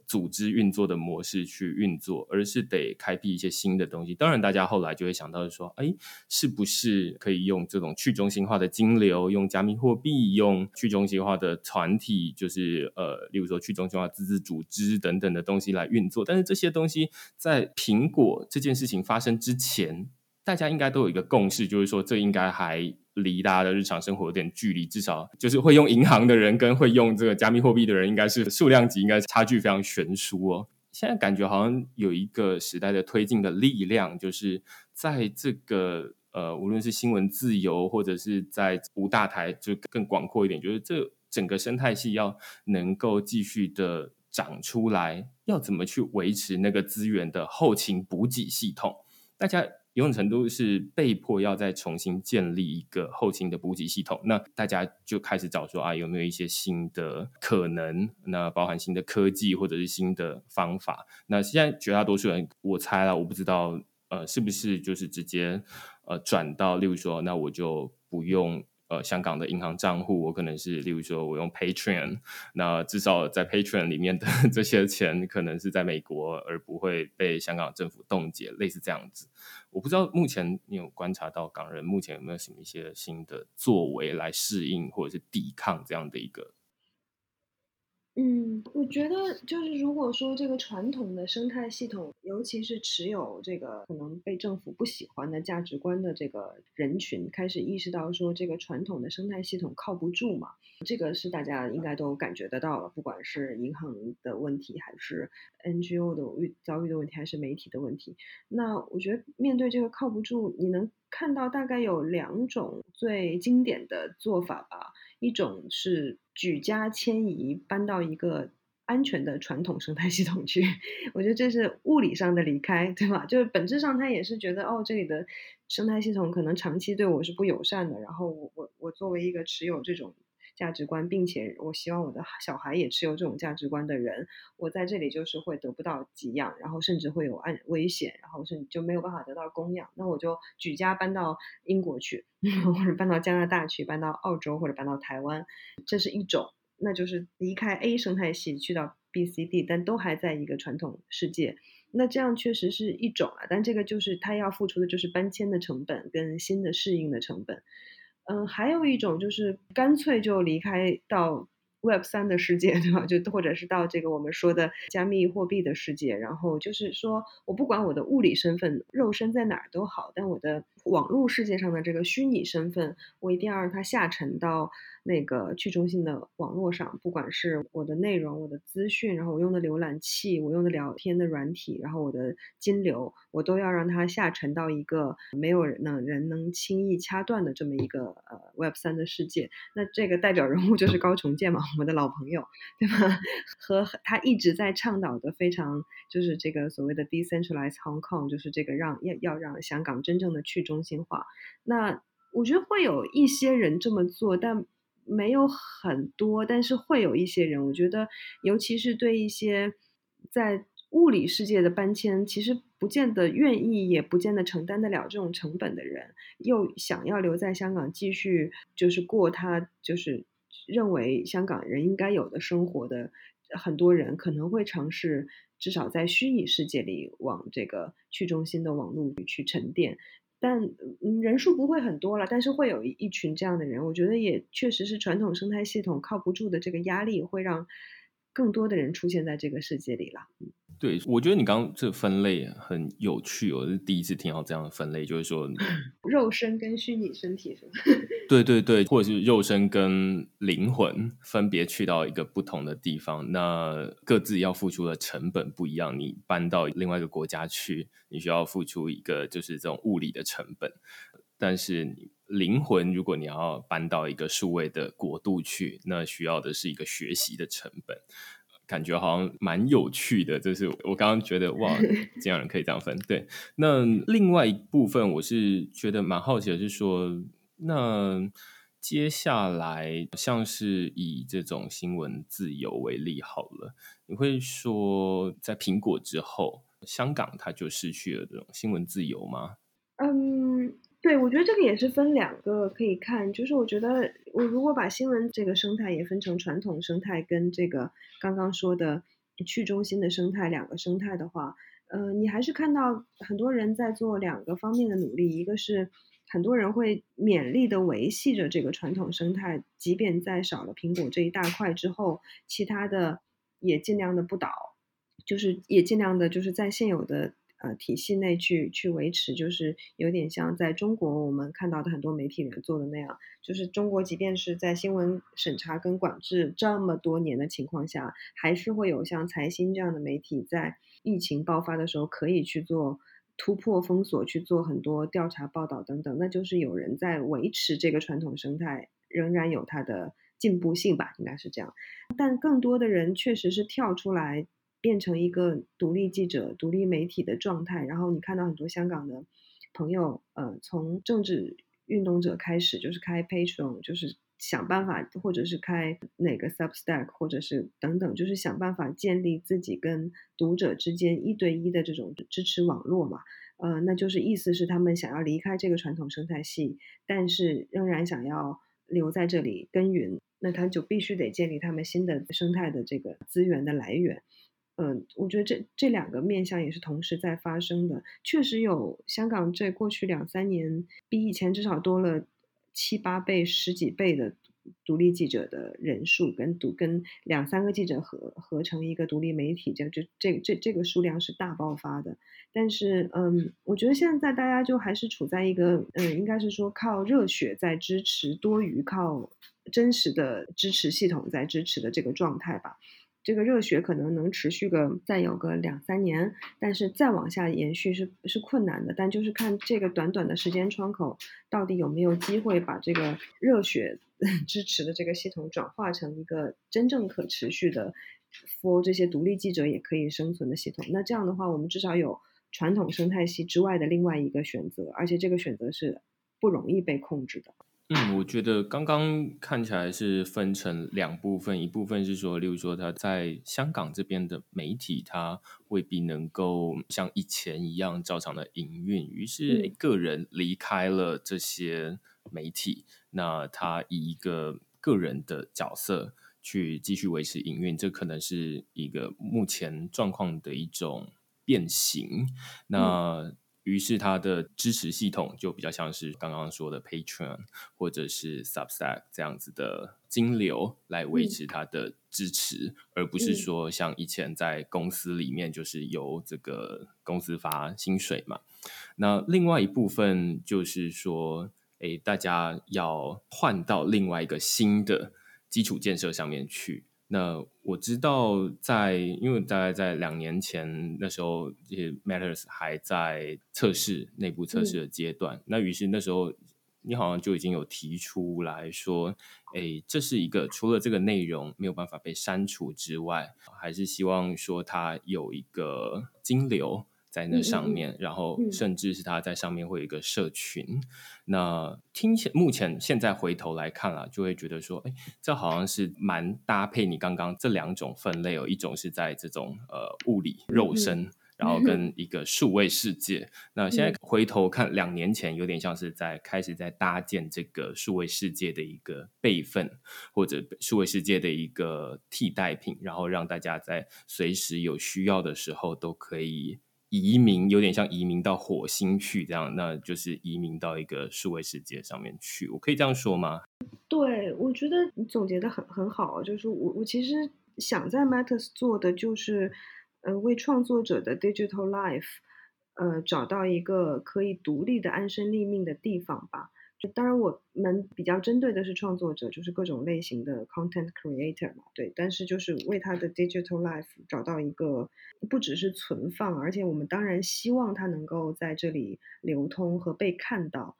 Speaker 1: 组织运作的模式去运作，而是得开辟一些新的东西。当然，大家后来就会想到说：“哎，是不是可以用这种去中心化的金流，用加密货币，用去中心化的团体，就是呃，例如说去中心化自治组织等等的东西来运作？”但是这些东西在苹果这件事情发生之前，大家应该都有一个共识，就是说这应该还。离大家的日常生活有点距离，至少就是会用银行的人跟会用这个加密货币的人，应该是数量级应该差距非常悬殊哦。现在感觉好像有一个时代的推进的力量，就是在这个呃，无论是新闻自由，或者是在无大台，就更广阔一点，就是这整个生态系要能够继续的长出来，要怎么去维持那个资源的后勤补给系统？大家。某种程度是被迫要再重新建立一个后勤的补给系统，那大家就开始找说啊，有没有一些新的可能？那包含新的科技或者是新的方法？那现在绝大多数人，我猜了，我不知道，呃，是不是就是直接呃转到，例如说，那我就不用。呃，香港的银行账户，我可能是，例如说，我用 Patreon，那至少在 Patreon 里面的这些钱，可能是在美国，而不会被香港政府冻结，类似这样子。我不知道目前你有观察到港人目前有没有什么一些新的作为来适应或者是抵抗这样的一个。
Speaker 2: 嗯，我觉得就是如果说这个传统的生态系统，尤其是持有这个可能被政府不喜欢的价值观的这个人群，开始意识到说这个传统的生态系统靠不住嘛，这个是大家应该都感觉得到了，不管是银行的问题，还是 NGO 的遇遭遇的问题，还是媒体的问题。那我觉得面对这个靠不住，你能看到大概有两种最经典的做法吧。一种是举家迁移，搬到一个安全的传统生态系统去，我觉得这是物理上的离开，对吧？就是本质上他也是觉得，哦，这里的生态系统可能长期对我是不友善的，然后我我我作为一个持有这种。价值观，并且我希望我的小孩也持有这种价值观的人，我在这里就是会得不到给养，然后甚至会有安危险，然后甚至就没有办法得到供养。那我就举家搬到英国去，(laughs) 或者搬到加拿大去，搬到澳洲或者搬到台湾，这是一种那就是离开 A 生态系去到 B、C、D，但都还在一个传统世界。那这样确实是一种啊，但这个就是他要付出的就是搬迁的成本跟新的适应的成本。嗯，还有一种就是干脆就离开到。Web 三的世界，(laughs) 对吧？就或者是到这个我们说的加密货币的世界，然后就是说我不管我的物理身份、肉身在哪儿都好，但我的网络世界上的这个虚拟身份，我一定要让它下沉到。那个去中心的网络上，不管是我的内容、我的资讯，然后我用的浏览器、我用的聊天的软体，然后我的金流，我都要让它下沉到一个没有人能人能轻易掐断的这么一个呃 Web 三的世界。那这个代表人物就是高重建嘛，我们的老朋友，对吧？(laughs) 和他一直在倡导的非常就是这个所谓的 Decentralized Hong Kong，就是这个让要要让香港真正的去中中心化。那我觉得会有一些人这么做，但。没有很多，但是会有一些人，我觉得，尤其是对一些在物理世界的搬迁，其实不见得愿意，也不见得承担得了这种成本的人，又想要留在香港继续就是过他就是认为香港人应该有的生活的很多人，可能会尝试至少在虚拟世界里往这个去中心的网络里去沉淀。但人数不会很多了，但是会有一一群这样的人，我觉得也确实是传统生态系统靠不住的这个压力，会让更多的人出现在这个世界里了。
Speaker 1: 对，我觉得你刚刚这分类很有趣，我是第一次听到这样的分类，就是说 (laughs)
Speaker 2: 肉身跟虚拟身体是吗？
Speaker 1: 对对对，或者是肉身跟灵魂分别去到一个不同的地方，那各自要付出的成本不一样。你搬到另外一个国家去，你需要付出一个就是这种物理的成本，但是灵魂如果你要搬到一个数位的国度去，那需要的是一个学习的成本。感觉好像蛮有趣的，就是我刚刚觉得哇，(laughs) 这样人可以这样分。对，那另外一部分我是觉得蛮好奇的，是说那接下来像是以这种新闻自由为例好了，你会说在苹果之后，香港它就失去了这种新闻自由吗？
Speaker 2: 嗯。对，我觉得这个也是分两个可以看，就是我觉得我如果把新闻这个生态也分成传统生态跟这个刚刚说的去中心的生态两个生态的话，呃，你还是看到很多人在做两个方面的努力，一个是很多人会勉力的维系着这个传统生态，即便在少了苹果这一大块之后，其他的也尽量的不倒，就是也尽量的就是在现有的。呃，体系内去去维持，就是有点像在中国我们看到的很多媒体人做的那样，就是中国即便是在新闻审查跟管制这么多年的情况下，还是会有像财新这样的媒体在疫情爆发的时候可以去做突破封锁，去做很多调查报道等等，那就是有人在维持这个传统生态仍然有它的进步性吧，应该是这样。但更多的人确实是跳出来。变成一个独立记者、独立媒体的状态，然后你看到很多香港的朋友，呃，从政治运动者开始，就是开 Patreon，就是想办法，或者是开哪个 Substack，或者是等等，就是想办法建立自己跟读者之间一对一的这种支持网络嘛，呃，那就是意思是他们想要离开这个传统生态系，但是仍然想要留在这里耕耘，那他就必须得建立他们新的生态的这个资源的来源。嗯，我觉得这这两个面向也是同时在发生的。确实有香港这过去两三年比以前至少多了七八倍、十几倍的独立记者的人数，跟独跟两三个记者合合成一个独立媒体，这这这这这个数量是大爆发的。但是，嗯，我觉得现在大家就还是处在一个，嗯，应该是说靠热血在支持多于靠真实的支持系统在支持的这个状态吧。这个热血可能能持续个再有个两三年，但是再往下延续是是困难的。但就是看这个短短的时间窗口，到底有没有机会把这个热血 (laughs) 支持的这个系统转化成一个真正可持续的，for 这些独立记者也可以生存的系统。那这样的话，我们至少有传统生态系之外的另外一个选择，而且这个选择是不容易被控制的。
Speaker 1: 嗯，我觉得刚刚看起来是分成两部分，一部分是说，例如说他在香港这边的媒体，他未必能够像以前一样照常的营运，于是个人离开了这些媒体，那他以一个个人的角色。去继续维持营运，这可能是一个目前状况的一种变形。那于是它的支持系统就比较像是刚刚说的 Patreon 或者是 Substack 这样子的金流来维持它的支持，而不是说像以前在公司里面就是由这个公司发薪水嘛。那另外一部分就是说，诶，大家要换到另外一个新的基础建设上面去。那我知道，在因为大概在两年前那时候，这些 Matters 还在测试内部测试的阶段。那于是那时候，你好像就已经有提出来说，哎，这是一个除了这个内容没有办法被删除之外，还是希望说它有一个金流。在那上面，然后甚至是他在上面会有一个社群。那听起目前现在回头来看了，就会觉得说，哎，这好像是蛮搭配你刚刚这两种分类哦。一种是在这种呃物理肉身，然后跟一个数位世界。那现在回头看，两年前有点像是在开始在搭建这个数位世界的一个备份，或者数位世界的一个替代品，然后让大家在随时有需要的时候都可以。移民有点像移民到火星去，这样，那就是移民到一个数位世界上面去。我可以这样说吗？
Speaker 2: 对，我觉得你总结的很很好。就是我我其实想在 Matters 做的就是，呃，为创作者的 digital life，呃，找到一个可以独立的安身立命的地方吧。就当然，我们比较针对的是创作者，就是各种类型的 content creator 嘛，对。但是就是为他的 digital life 找到一个不只是存放，而且我们当然希望他能够在这里流通和被看到。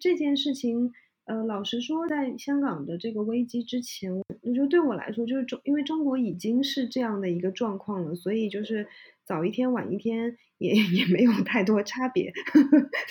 Speaker 2: 这件事情，呃，老实说，在香港的这个危机之前，我觉得对我来说，就是中，因为中国已经是这样的一个状况了，所以就是早一天晚一天也也没有太多差别，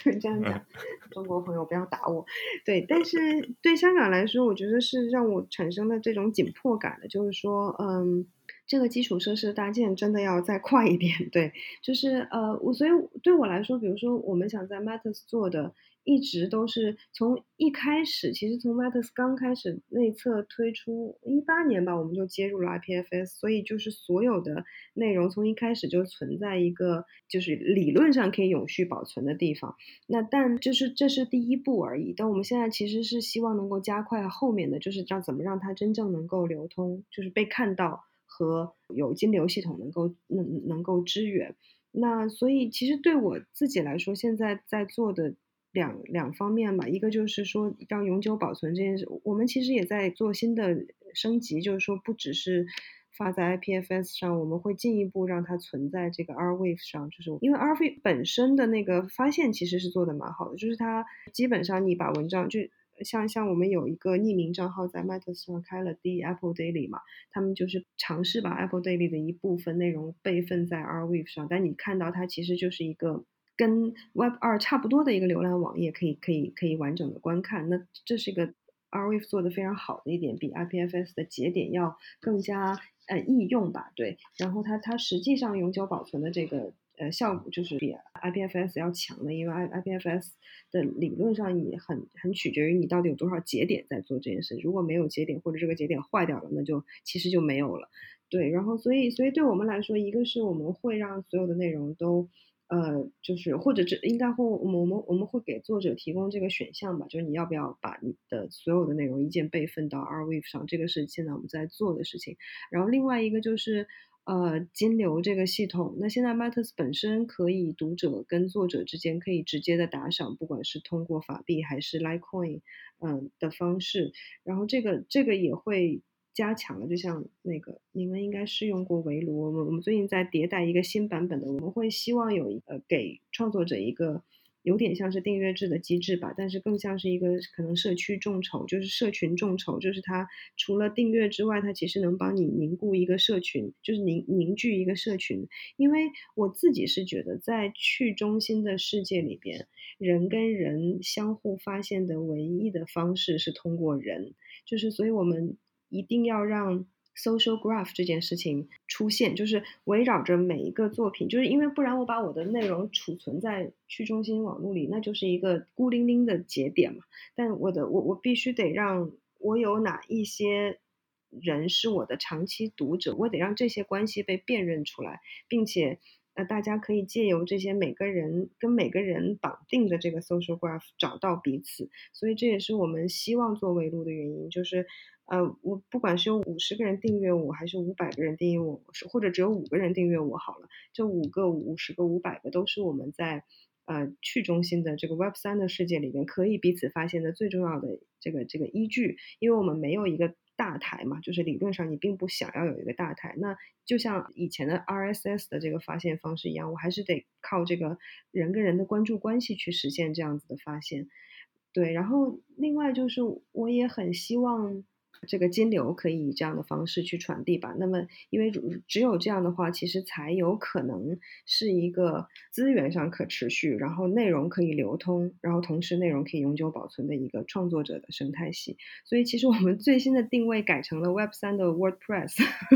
Speaker 2: 就这样讲。(laughs) 中国朋友不要打我，对，但是对香港来说，我觉得是让我产生了这种紧迫感的，就是说，嗯，这个基础设施搭建真的要再快一点，对，就是呃，我所以对我来说，比如说我们想在 Matters 做的。一直都是从一开始，其实从 Matters 刚开始内测推出一八年吧，我们就接入了 IPFS，所以就是所有的内容从一开始就存在一个就是理论上可以永续保存的地方。那但就是这是第一步而已。但我们现在其实是希望能够加快后面的，就是让怎么让它真正能够流通，就是被看到和有金流系统能够能能够支援。那所以其实对我自己来说，现在在做的。两两方面吧，一个就是说让永久保存这件事，我们其实也在做新的升级，就是说不只是发在 IPFS 上，我们会进一步让它存在这个 Archive 上，就是因为 Archive 本身的那个发现其实是做的蛮好的，就是它基本上你把文章就像像我们有一个匿名账号在 Matters 上开了 The Apple Daily 嘛，他们就是尝试把 Apple Daily 的一部分内容备份在 Archive 上，但你看到它其实就是一个。跟 Web 二差不多的一个浏览网页，可以可以可以完整的观看。那这是一个 Archive 做的非常好的一点，比 IPFS 的节点要更加呃易用吧？对。然后它它实际上永久保存的这个呃效果就是比 IPFS 要强的，因为 IPFS 的理论上也很很取决于你到底有多少节点在做这件事。如果没有节点或者这个节点坏掉了，那就其实就没有了。对。然后所以所以对我们来说，一个是我们会让所有的内容都。呃，就是或者这应该会我们我们会给作者提供这个选项吧，就是你要不要把你的所有的内容一键备份到 Archive 上，这个是现在我们在做的事情。然后另外一个就是呃金流这个系统，那现在 Matters 本身可以读者跟作者之间可以直接的打赏，不管是通过法币还是 Litecoin 嗯的方式，然后这个这个也会。加强了，就像那个你们应该试用过围炉，我们我们最近在迭代一个新版本的，我们会希望有一呃给创作者一个有点像是订阅制的机制吧，但是更像是一个可能社区众筹，就是社群众筹，就是它除了订阅之外，它其实能帮你凝固一个社群，就是凝凝聚一个社群。因为我自己是觉得，在去中心的世界里边，人跟人相互发现的唯一的方式是通过人，就是所以我们。一定要让 social graph 这件事情出现，就是围绕着每一个作品，就是因为不然我把我的内容储存在去中心网络里，那就是一个孤零零的节点嘛。但我的我我必须得让我有哪一些人是我的长期读者，我得让这些关系被辨认出来，并且。大家可以借由这些每个人跟每个人绑定的这个 social graph 找到彼此，所以这也是我们希望做围路的原因。就是，呃，我不管是有五十个人订阅我，还是五百个人订阅我，是或者只有五个人订阅我好了，这五个、五十个、五百个都是我们在呃去中心的这个 Web 三的世界里面可以彼此发现的最重要的这个这个依据，因为我们没有一个。大台嘛，就是理论上你并不想要有一个大台，那就像以前的 RSS 的这个发现方式一样，我还是得靠这个人跟人的关注关系去实现这样子的发现。对，然后另外就是我也很希望。这个金流可以以这样的方式去传递吧。那么，因为只有这样的话，其实才有可能是一个资源上可持续，然后内容可以流通，然后同时内容可以永久保存的一个创作者的生态系。所以，其实我们最新的定位改成了 Web 三的 WordPress。(laughs)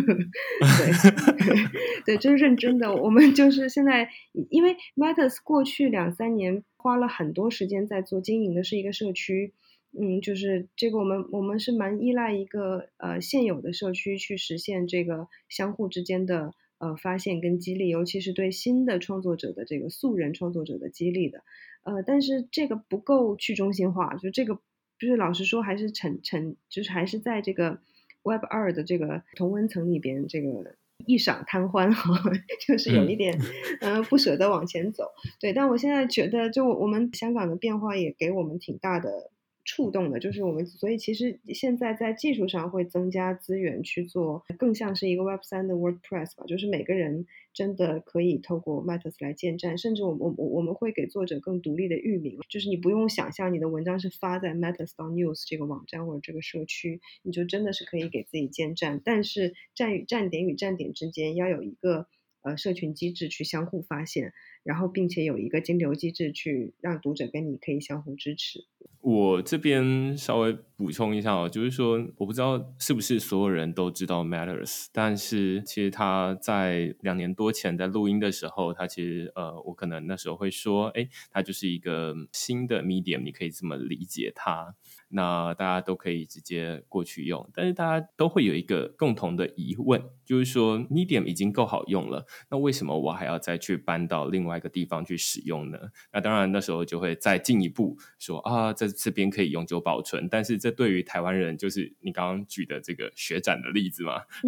Speaker 2: 对，对，这是认真的。我们就是现在，因为 Matters 过去两三年花了很多时间在做经营的是一个社区。嗯，就是这个，我们我们是蛮依赖一个呃现有的社区去实现这个相互之间的呃发现跟激励，尤其是对新的创作者的这个素人创作者的激励的，呃，但是这个不够去中心化，就这个就是老实说还是沉沉，就是还是在这个 Web 二的这个同温层里边，这个一晌贪欢哈，(laughs) 就是有一点嗯不舍得往前走，对，但我现在觉得就我们香港的变化也给我们挺大的。触动的，就是我们，所以其实现在在技术上会增加资源去做，更像是一个 Web 三的 WordPress 吧，就是每个人真的可以透过 Matters 来建站，甚至我我我我们会给作者更独立的域名，就是你不用想象你的文章是发在 Matters News 这个网站或者这个社区，你就真的是可以给自己建站，但是站与站点与站点之间要有一个呃社群机制去相互发现，然后并且有一个金流机制去让读者跟你可以相互支持。
Speaker 1: 我这边稍微补充一下哦，就是说，我不知道是不是所有人都知道 Matters，但是其实他在两年多前在录音的时候，他其实呃，我可能那时候会说，哎，它就是一个新的 medium，你可以这么理解它。那大家都可以直接过去用，但是大家都会有一个共同的疑问，就是说 Medium 已经够好用了，那为什么我还要再去搬到另外一个地方去使用呢？那当然那时候就会再进一步说啊，在这边可以永久保存，但是这对于台湾人，就是你刚刚举的这个学展的例子嘛，(laughs)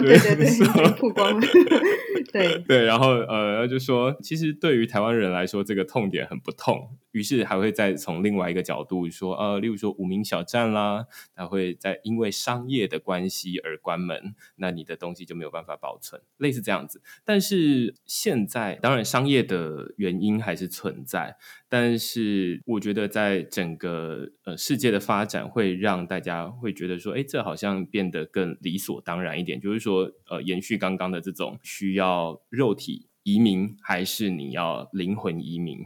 Speaker 2: 对对对，曝光了，(laughs) 对
Speaker 1: 对，然后呃，就说其实对于台湾人来说，这个痛点很不痛。于是还会再从另外一个角度说，呃，例如说无名小站啦，它会在因为商业的关系而关门，那你的东西就没有办法保存，类似这样子。但是现在当然商业的原因还是存在，但是我觉得在整个呃世界的发展会让大家会觉得说，哎，这好像变得更理所当然一点，就是说，呃，延续刚刚的这种需要肉体移民，还是你要灵魂移民？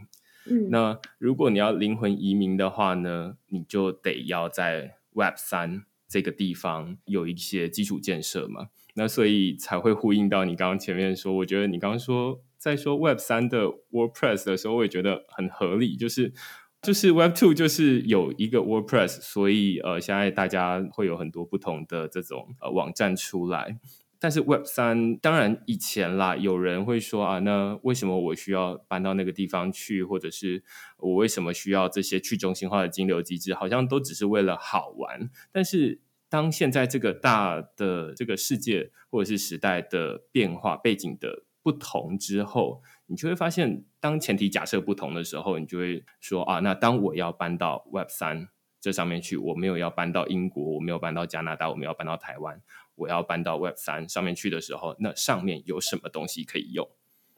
Speaker 1: 那如果你要灵魂移民的话呢，你就得要在 Web 三这个地方有一些基础建设嘛。那所以才会呼应到你刚刚前面说，我觉得你刚刚说在说 Web 三的 WordPress 的时候，我也觉得很合理，就是就是 Web two 就是有一个 WordPress，所以呃，现在大家会有很多不同的这种呃网站出来。但是 Web 三当然以前啦，有人会说啊，那为什么我需要搬到那个地方去，或者是我为什么需要这些去中心化的金流机制？好像都只是为了好玩。但是当现在这个大的这个世界或者是时代的变化背景的不同之后，你就会发现，当前提假设不同的时候，你就会说啊，那当我要搬到 Web 三这上面去，我没有要搬到英国，我没有搬到加拿大，我没有搬到台湾。我要搬到 Web 三上面去的时候，那上面有什么东西可以用？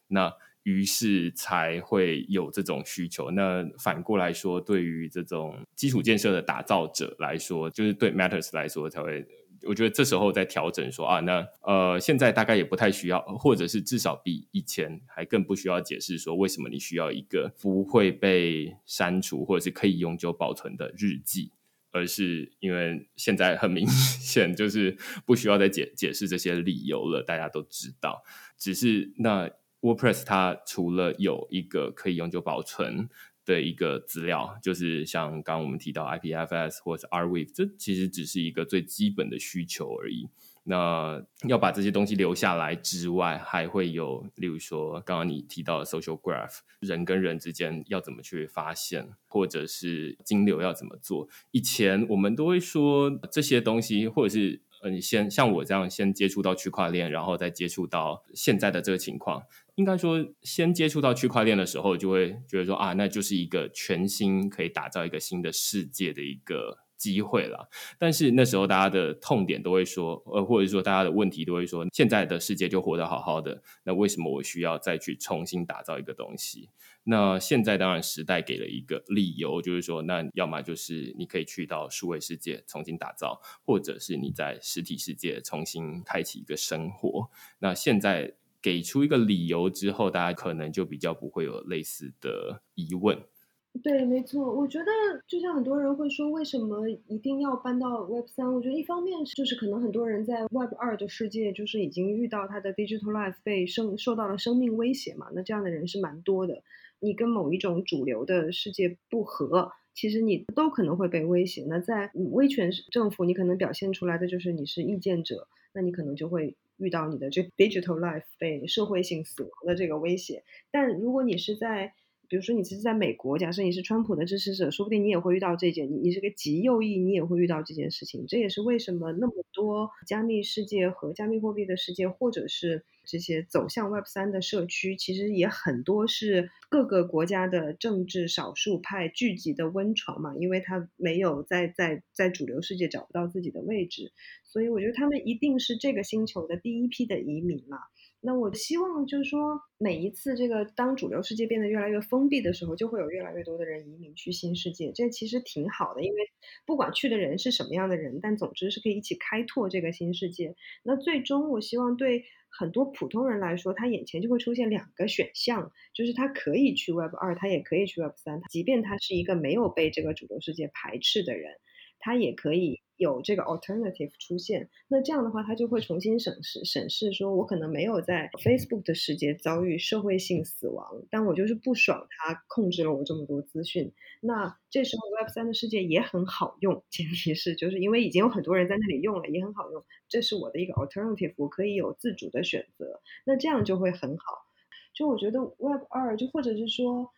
Speaker 1: 那于是才会有这种需求。那反过来说，对于这种基础建设的打造者来说，就是对 Matters 来说，才会我觉得这时候在调整说啊，那呃，现在大概也不太需要，或者是至少比以前还更不需要解释说为什么你需要一个不会被删除或者是可以永久保存的日记。而是因为现在很明显，就是不需要再解解释这些理由了，大家都知道。只是那 WordPress 它除了有一个可以永久保存的一个资料，就是像刚刚我们提到 IPFS 或者 RWE，这其实只是一个最基本的需求而已。那要把这些东西留下来之外，还会有，例如说刚刚你提到的 social graph，人跟人之间要怎么去发现，或者是金流要怎么做。以前我们都会说这些东西，或者是呃，你先像我这样先接触到区块链，然后再接触到现在的这个情况。应该说，先接触到区块链的时候，就会觉得说啊，那就是一个全新可以打造一个新的世界的一个。机会了，但是那时候大家的痛点都会说，呃，或者说大家的问题都会说，现在的世界就活得好好的，那为什么我需要再去重新打造一个东西？那现在当然时代给了一个理由，就是说，那要么就是你可以去到数位世界重新打造，或者是你在实体世界重新开启一个生活。那现在给出一个理由之后，大家可能就比较不会有类似的疑问。
Speaker 2: 对，没错。我觉得就像很多人会说，为什么一定要搬到 Web 三？我觉得一方面就是可能很多人在 Web 二的世界，就是已经遇到他的 digital life 被生受到了生命威胁嘛。那这样的人是蛮多的。你跟某一种主流的世界不合，其实你都可能会被威胁。那在威权政府，你可能表现出来的就是你是意见者，那你可能就会遇到你的这 digital life 被社会性死亡的这个威胁。但如果你是在比如说，你其实在美国，假设你是川普的支持者，说不定你也会遇到这件。你你是个极右翼，你也会遇到这件事情。这也是为什么那么多加密世界和加密货币的世界，或者是这些走向 Web 三的社区，其实也很多是各个国家的政治少数派聚集的温床嘛。因为他没有在在在主流世界找不到自己的位置，所以我觉得他们一定是这个星球的第一批的移民嘛。那我希望就是说，每一次这个当主流世界变得越来越封闭的时候，就会有越来越多的人移民去新世界。这其实挺好的，因为不管去的人是什么样的人，但总之是可以一起开拓这个新世界。那最终，我希望对很多普通人来说，他眼前就会出现两个选项，就是他可以去 Web 二，他也可以去 Web 三。即便他是一个没有被这个主流世界排斥的人，他也可以。有这个 alternative 出现，那这样的话，他就会重新审视审视，说我可能没有在 Facebook 的世界遭遇社会性死亡，但我就是不爽他控制了我这么多资讯。那这时候 Web 三的世界也很好用，前提是就是因为已经有很多人在那里用了，也很好用。这是我的一个 alternative，我可以有自主的选择，那这样就会很好。就我觉得 Web 二，就或者是说。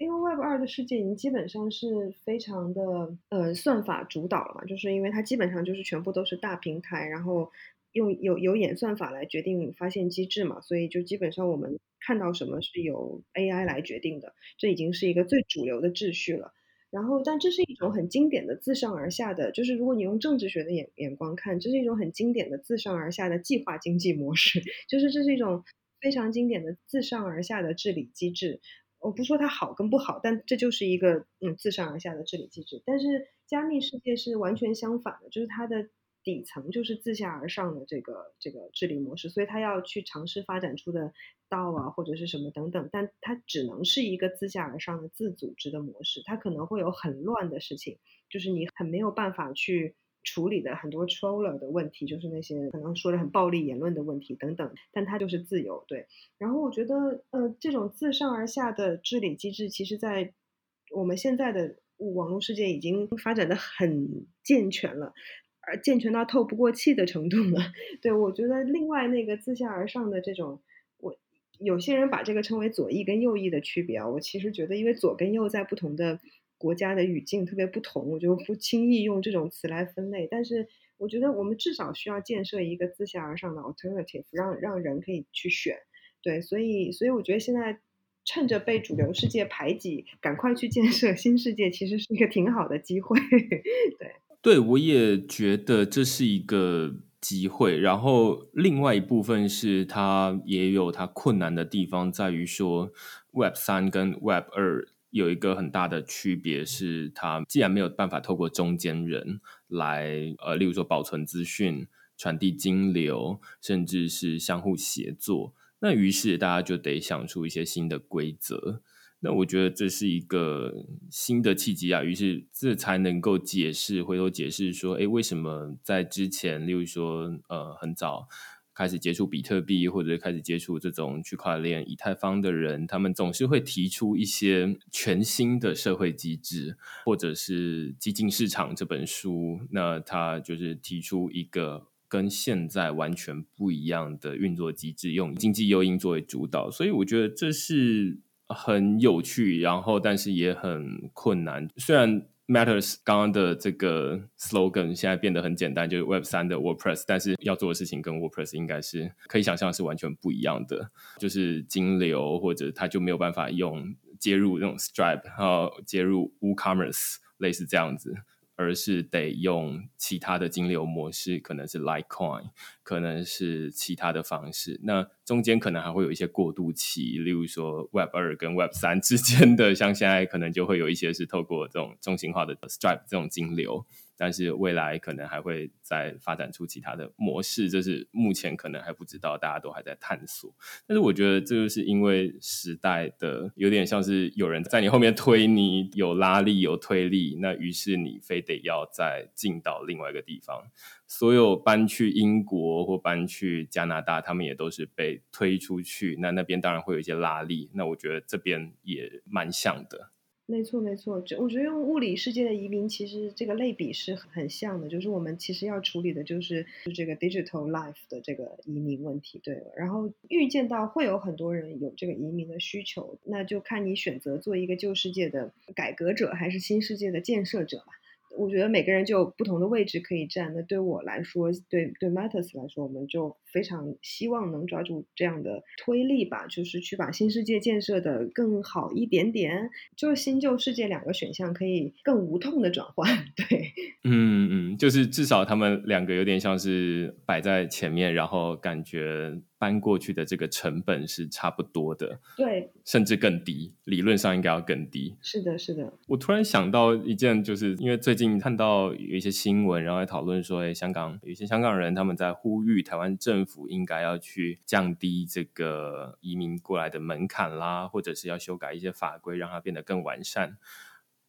Speaker 2: 因为 Web 二的世界已经基本上是非常的呃算法主导了嘛，就是因为它基本上就是全部都是大平台，然后用有有演算法来决定发现机制嘛，所以就基本上我们看到什么是由 AI 来决定的，这已经是一个最主流的秩序了。然后，但这是一种很经典的自上而下的，就是如果你用政治学的眼眼光看，这是一种很经典的自上而下的计划经济模式，(laughs) 就是这是一种非常经典的自上而下的治理机制。我不说它好跟不好，但这就是一个嗯自上而下的治理机制。但是加密世界是完全相反的，就是它的底层就是自下而上的这个这个治理模式，所以它要去尝试发展出的道啊或者是什么等等，但它只能是一个自下而上的自组织的模式，它可能会有很乱的事情，就是你很没有办法去。处理的很多 troller 的问题，就是那些可能说的很暴力言论的问题等等，但它就是自由对。然后我觉得，呃，这种自上而下的治理机制，其实在我们现在的网络世界已经发展的很健全了，而健全到透不过气的程度了。(laughs) 对我觉得，另外那个自下而上的这种，我有些人把这个称为左翼跟右翼的区别啊，我其实觉得，因为左跟右在不同的。国家的语境特别不同，我就不轻易用这种词来分类。但是，我觉得我们至少需要建设一个自下而上的 alternative，让让人可以去选。对，所以，所以我觉得现在趁着被主流世界排挤，赶快去建设新世界，其实是一个挺好的机会。(laughs) 对，
Speaker 1: 对我也觉得这是一个机会。然后，另外一部分是它也有它困难的地方，在于说 Web 三跟 Web 二。有一个很大的区别是，它既然没有办法透过中间人来，呃，例如说保存资讯、传递金流，甚至是相互协作，那于是大家就得想出一些新的规则。那我觉得这是一个新的契机啊，于是这才能够解释，回头解释说，哎，为什么在之前，例如说，呃，很早。开始接触比特币或者开始接触这种区块链、以太坊的人，他们总是会提出一些全新的社会机制，或者是《激进市场》这本书，那他就是提出一个跟现在完全不一样的运作机制，用经济诱因作为主导，所以我觉得这是很有趣，然后但是也很困难，虽然。Matters 刚刚的这个 slogan 现在变得很简单，就是 Web 三的 WordPress，但是要做的事情跟 WordPress 应该是可以想象是完全不一样的，就是金流或者它就没有办法用接入那种 Stripe，然后接入 WooCommerce 类似这样子。而是得用其他的金流模式，可能是 Litecoin，可能是其他的方式。那中间可能还会有一些过渡期，例如说 Web 二跟 Web 三 (laughs) 之间的，像现在可能就会有一些是透过这种中心化的 Stripe 这种金流。但是未来可能还会再发展出其他的模式，这是目前可能还不知道，大家都还在探索。但是我觉得这就是因为时代的有点像是有人在你后面推你，有拉力有推力，那于是你非得要再进到另外一个地方。所有搬去英国或搬去加拿大，他们也都是被推出去，那那边当然会有一些拉力。那我觉得这边也蛮像的。
Speaker 2: 没错，没错，就我觉得用物理世界的移民，其实这个类比是很像的，就是我们其实要处理的就是就这个 digital life 的这个移民问题，对。然后预见到会有很多人有这个移民的需求，那就看你选择做一个旧世界的改革者，还是新世界的建设者吧。我觉得每个人就有不同的位置可以站。那对我来说，对对 Matters 来说，我们就非常希望能抓住这样的推力吧，就是去把新世界建设的更好一点点，就是新旧世界两个选项可以更无痛的转换。(laughs) 对，
Speaker 1: 嗯嗯，就是至少他们两个有点像是摆在前面，然后感觉。搬过去的这个成本是差不多的，
Speaker 2: 对，
Speaker 1: 甚至更低，理论上应该要更低。
Speaker 2: 是的，是的。
Speaker 1: 我突然想到一件，就是因为最近看到有一些新闻，然后在讨论说，哎，香港有一些香港人他们在呼吁台湾政府应该要去降低这个移民过来的门槛啦，或者是要修改一些法规，让它变得更完善。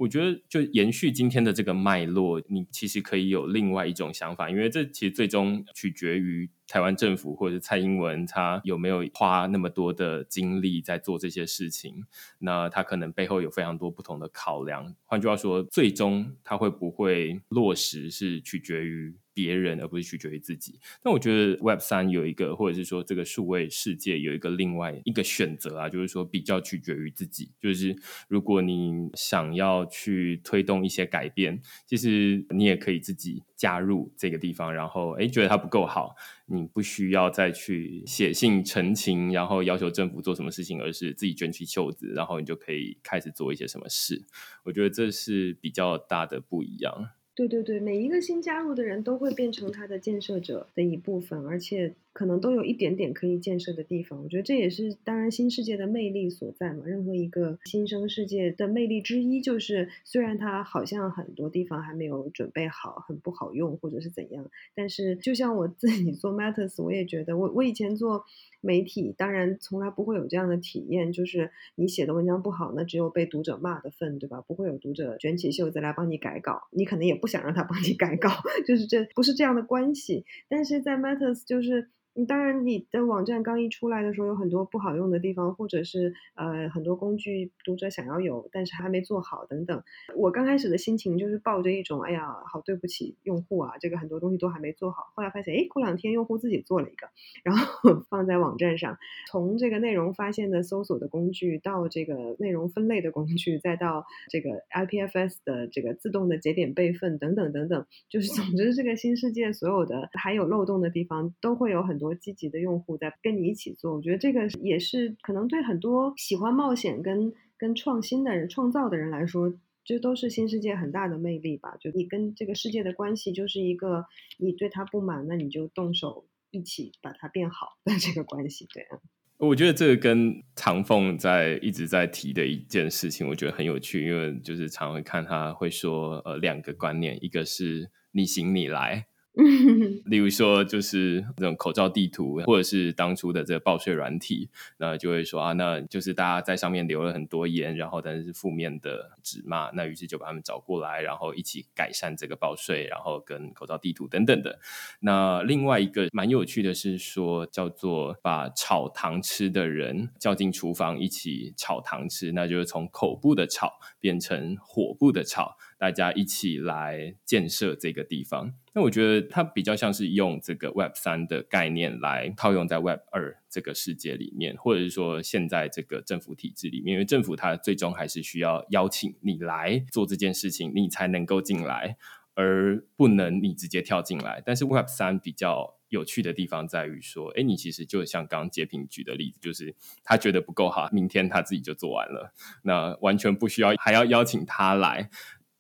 Speaker 1: 我觉得就延续今天的这个脉络，你其实可以有另外一种想法，因为这其实最终取决于。台湾政府或者蔡英文，他有没有花那么多的精力在做这些事情？那他可能背后有非常多不同的考量。换句话说，最终他会不会落实，是取决于别人，而不是取决于自己。那我觉得 Web 三有一个，或者是说这个数位世界有一个另外一个选择啊，就是说比较取决于自己。就是如果你想要去推动一些改变，其实你也可以自己加入这个地方，然后诶觉得它不够好。你不需要再去写信陈情，然后要求政府做什么事情，而是自己卷起袖子，然后你就可以开始做一些什么事。我觉得这是比较大的不一样。
Speaker 2: 对对对，每一个新加入的人都会变成他的建设者的一部分，而且。可能都有一点点可以建设的地方，我觉得这也是当然新世界的魅力所在嘛。任何一个新生世界的魅力之一，就是虽然它好像很多地方还没有准备好，很不好用或者是怎样，但是就像我自己做 Matters，我也觉得我我以前做媒体，当然从来不会有这样的体验，就是你写的文章不好，那只有被读者骂的份，对吧？不会有读者卷起袖子来帮你改稿，你可能也不想让他帮你改稿，(laughs) 就是这不是这样的关系。但是在 Matters 就是。当然，你的网站刚一出来的时候，有很多不好用的地方，或者是呃很多工具读者想要有，但是还没做好等等。我刚开始的心情就是抱着一种，哎呀，好对不起用户啊，这个很多东西都还没做好。后来发现，哎，过两天用户自己做了一个，然后 (laughs) 放在网站上，从这个内容发现的搜索的工具，到这个内容分类的工具，再到这个 IPFS 的这个自动的节点备份等等等等，就是总之这个新世界所有的还有漏洞的地方，都会有很。多积极的用户在跟你一起做，我觉得这个也是可能对很多喜欢冒险跟跟创新的人、创造的人来说，这都是新世界很大的魅力吧。就你跟这个世界的关系，就是一个你对他不满，那你就动手一起把它变好的这个关系。对啊，
Speaker 1: 我觉得这个跟唐凤在一直在提的一件事情，我觉得很有趣，因为就是常会看他会说呃两个观念，一个是你行你来。(laughs) 例如说，就是这种口罩地图，或者是当初的这个报税软体，那就会说啊，那就是大家在上面留了很多言，然后但是是负面的指骂，那于是就把他们找过来，然后一起改善这个报税，然后跟口罩地图等等的。那另外一个蛮有趣的是说，叫做把炒糖吃的人叫进厨房一起炒糖吃，那就是从口部的炒变成火部的炒。大家一起来建设这个地方，那我觉得它比较像是用这个 Web 三的概念来套用在 Web 二这个世界里面，或者是说现在这个政府体制里面，因为政府它最终还是需要邀请你来做这件事情，你才能够进来，而不能你直接跳进来。但是 Web 三比较有趣的地方在于说，哎，你其实就像刚刚截屏举的例子，就是他觉得不够好，明天他自己就做完了，那完全不需要还要邀请他来。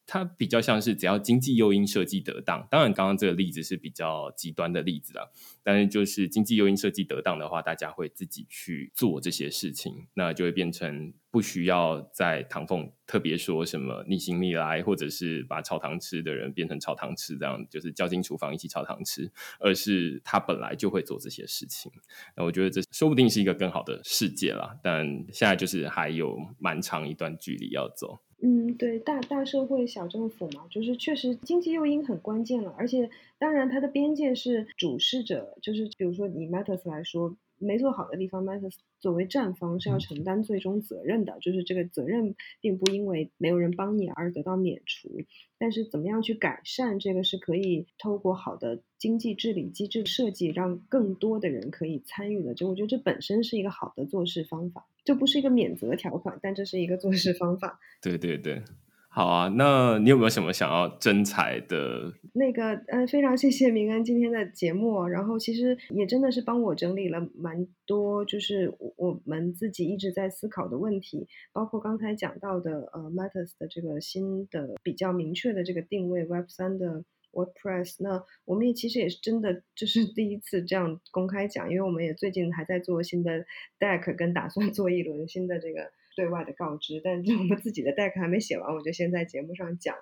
Speaker 1: 它比较像是只要经济诱因设计得当，当然刚刚这个例子是比较极端的例子了。但是就是经济诱因设计得当的话，大家会自己去做这些事情，那就会变成不需要在唐凤特别说什么逆行逆来，或者是把炒糖吃的人变成炒糖吃这样，就是叫进厨房一起炒糖吃，而是他本来就会做这些事情。那我觉得这说不定是一个更好的世界啦，但现在就是还有蛮长一段距离要走。
Speaker 2: 嗯，对，大大社会小政府嘛，就是确实经济诱因很关键了，而且当然它的边界是主事者，就是比如说以 Matters 来说。没做好的地方，Matters 作为站方是要承担最终责任的，就是这个责任并不因为没有人帮你而得到免除。但是怎么样去改善，这个是可以透过好的经济治理机制设计，让更多的人可以参与的。就我觉得这本身是一个好的做事方法，这不是一个免责条款，但这是一个做事方法。
Speaker 1: 对对对。好啊，那你有没有什么想要征才的？
Speaker 2: 那个，呃，非常谢谢明恩今天的节目，然后其实也真的是帮我整理了蛮多，就是我们自己一直在思考的问题，包括刚才讲到的，呃，Matters 的这个新的比较明确的这个定位，Web 三的 WordPress，那我们也其实也是真的就是第一次这样公开讲，因为我们也最近还在做新的 Deck，跟打算做一轮新的这个。对外的告知，但是我们自己的 deck 还没写完，我就先在节目上讲。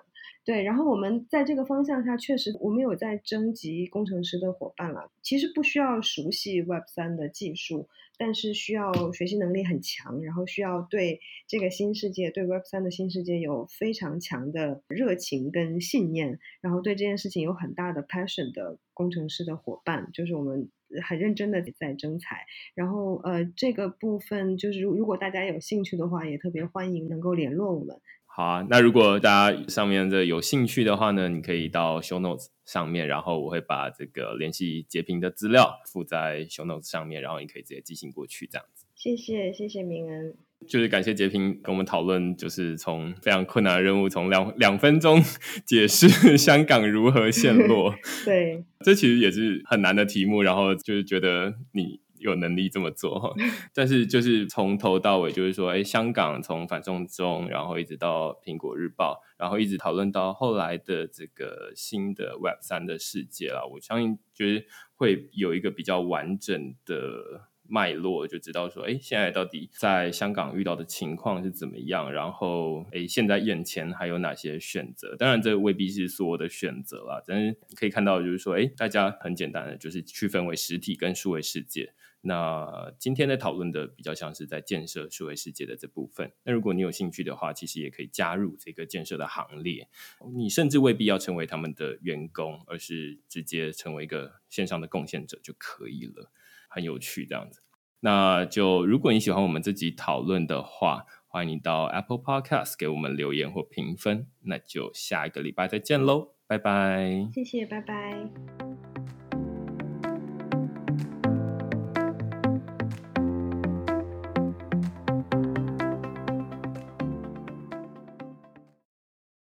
Speaker 2: 对，然后我们在这个方向下，确实我们有在征集工程师的伙伴了。其实不需要熟悉 Web 三的技术，但是需要学习能力很强，然后需要对这个新世界、对 Web 三的新世界有非常强的热情跟信念，然后对这件事情有很大的 passion 的工程师的伙伴，就是我们。很认真的在征才，然后呃，这个部分就是如果大家有兴趣的话，也特别欢迎能够联络我们。
Speaker 1: 好啊，那如果大家上面的有兴趣的话呢，你可以到 show notes 上面，然后我会把这个联系截屏的资料附在 show notes 上面，然后你可以直接寄信过去，这样子。
Speaker 2: 谢谢，谢谢明恩。
Speaker 1: 就是感谢杰平跟我们讨论，就是从非常困难的任务，从两两分钟解释香港如何陷落。(laughs)
Speaker 2: 对，
Speaker 1: 这其实也是很难的题目。然后就是觉得你有能力这么做，(laughs) 但是就是从头到尾，就是说，哎，香港从反送中，然后一直到苹果日报，然后一直讨论到后来的这个新的 Web 三的世界啊，我相信就是会有一个比较完整的。脉络就知道说，哎，现在到底在香港遇到的情况是怎么样？然后，哎，现在眼前还有哪些选择？当然，这未必是所有的选择啦。但是可以看到，就是说，哎，大家很简单的就是区分为实体跟数位世界。那今天的讨论的比较像是在建设数位世界的这部分。那如果你有兴趣的话，其实也可以加入这个建设的行列。你甚至未必要成为他们的员工，而是直接成为一个线上的贡献者就可以了。很有趣，这样子。那就如果你喜欢我们这集讨论的话，欢迎你到 Apple Podcast 给我们留言或评分。那就下一个礼拜再见喽，拜拜。
Speaker 2: 谢谢，拜拜。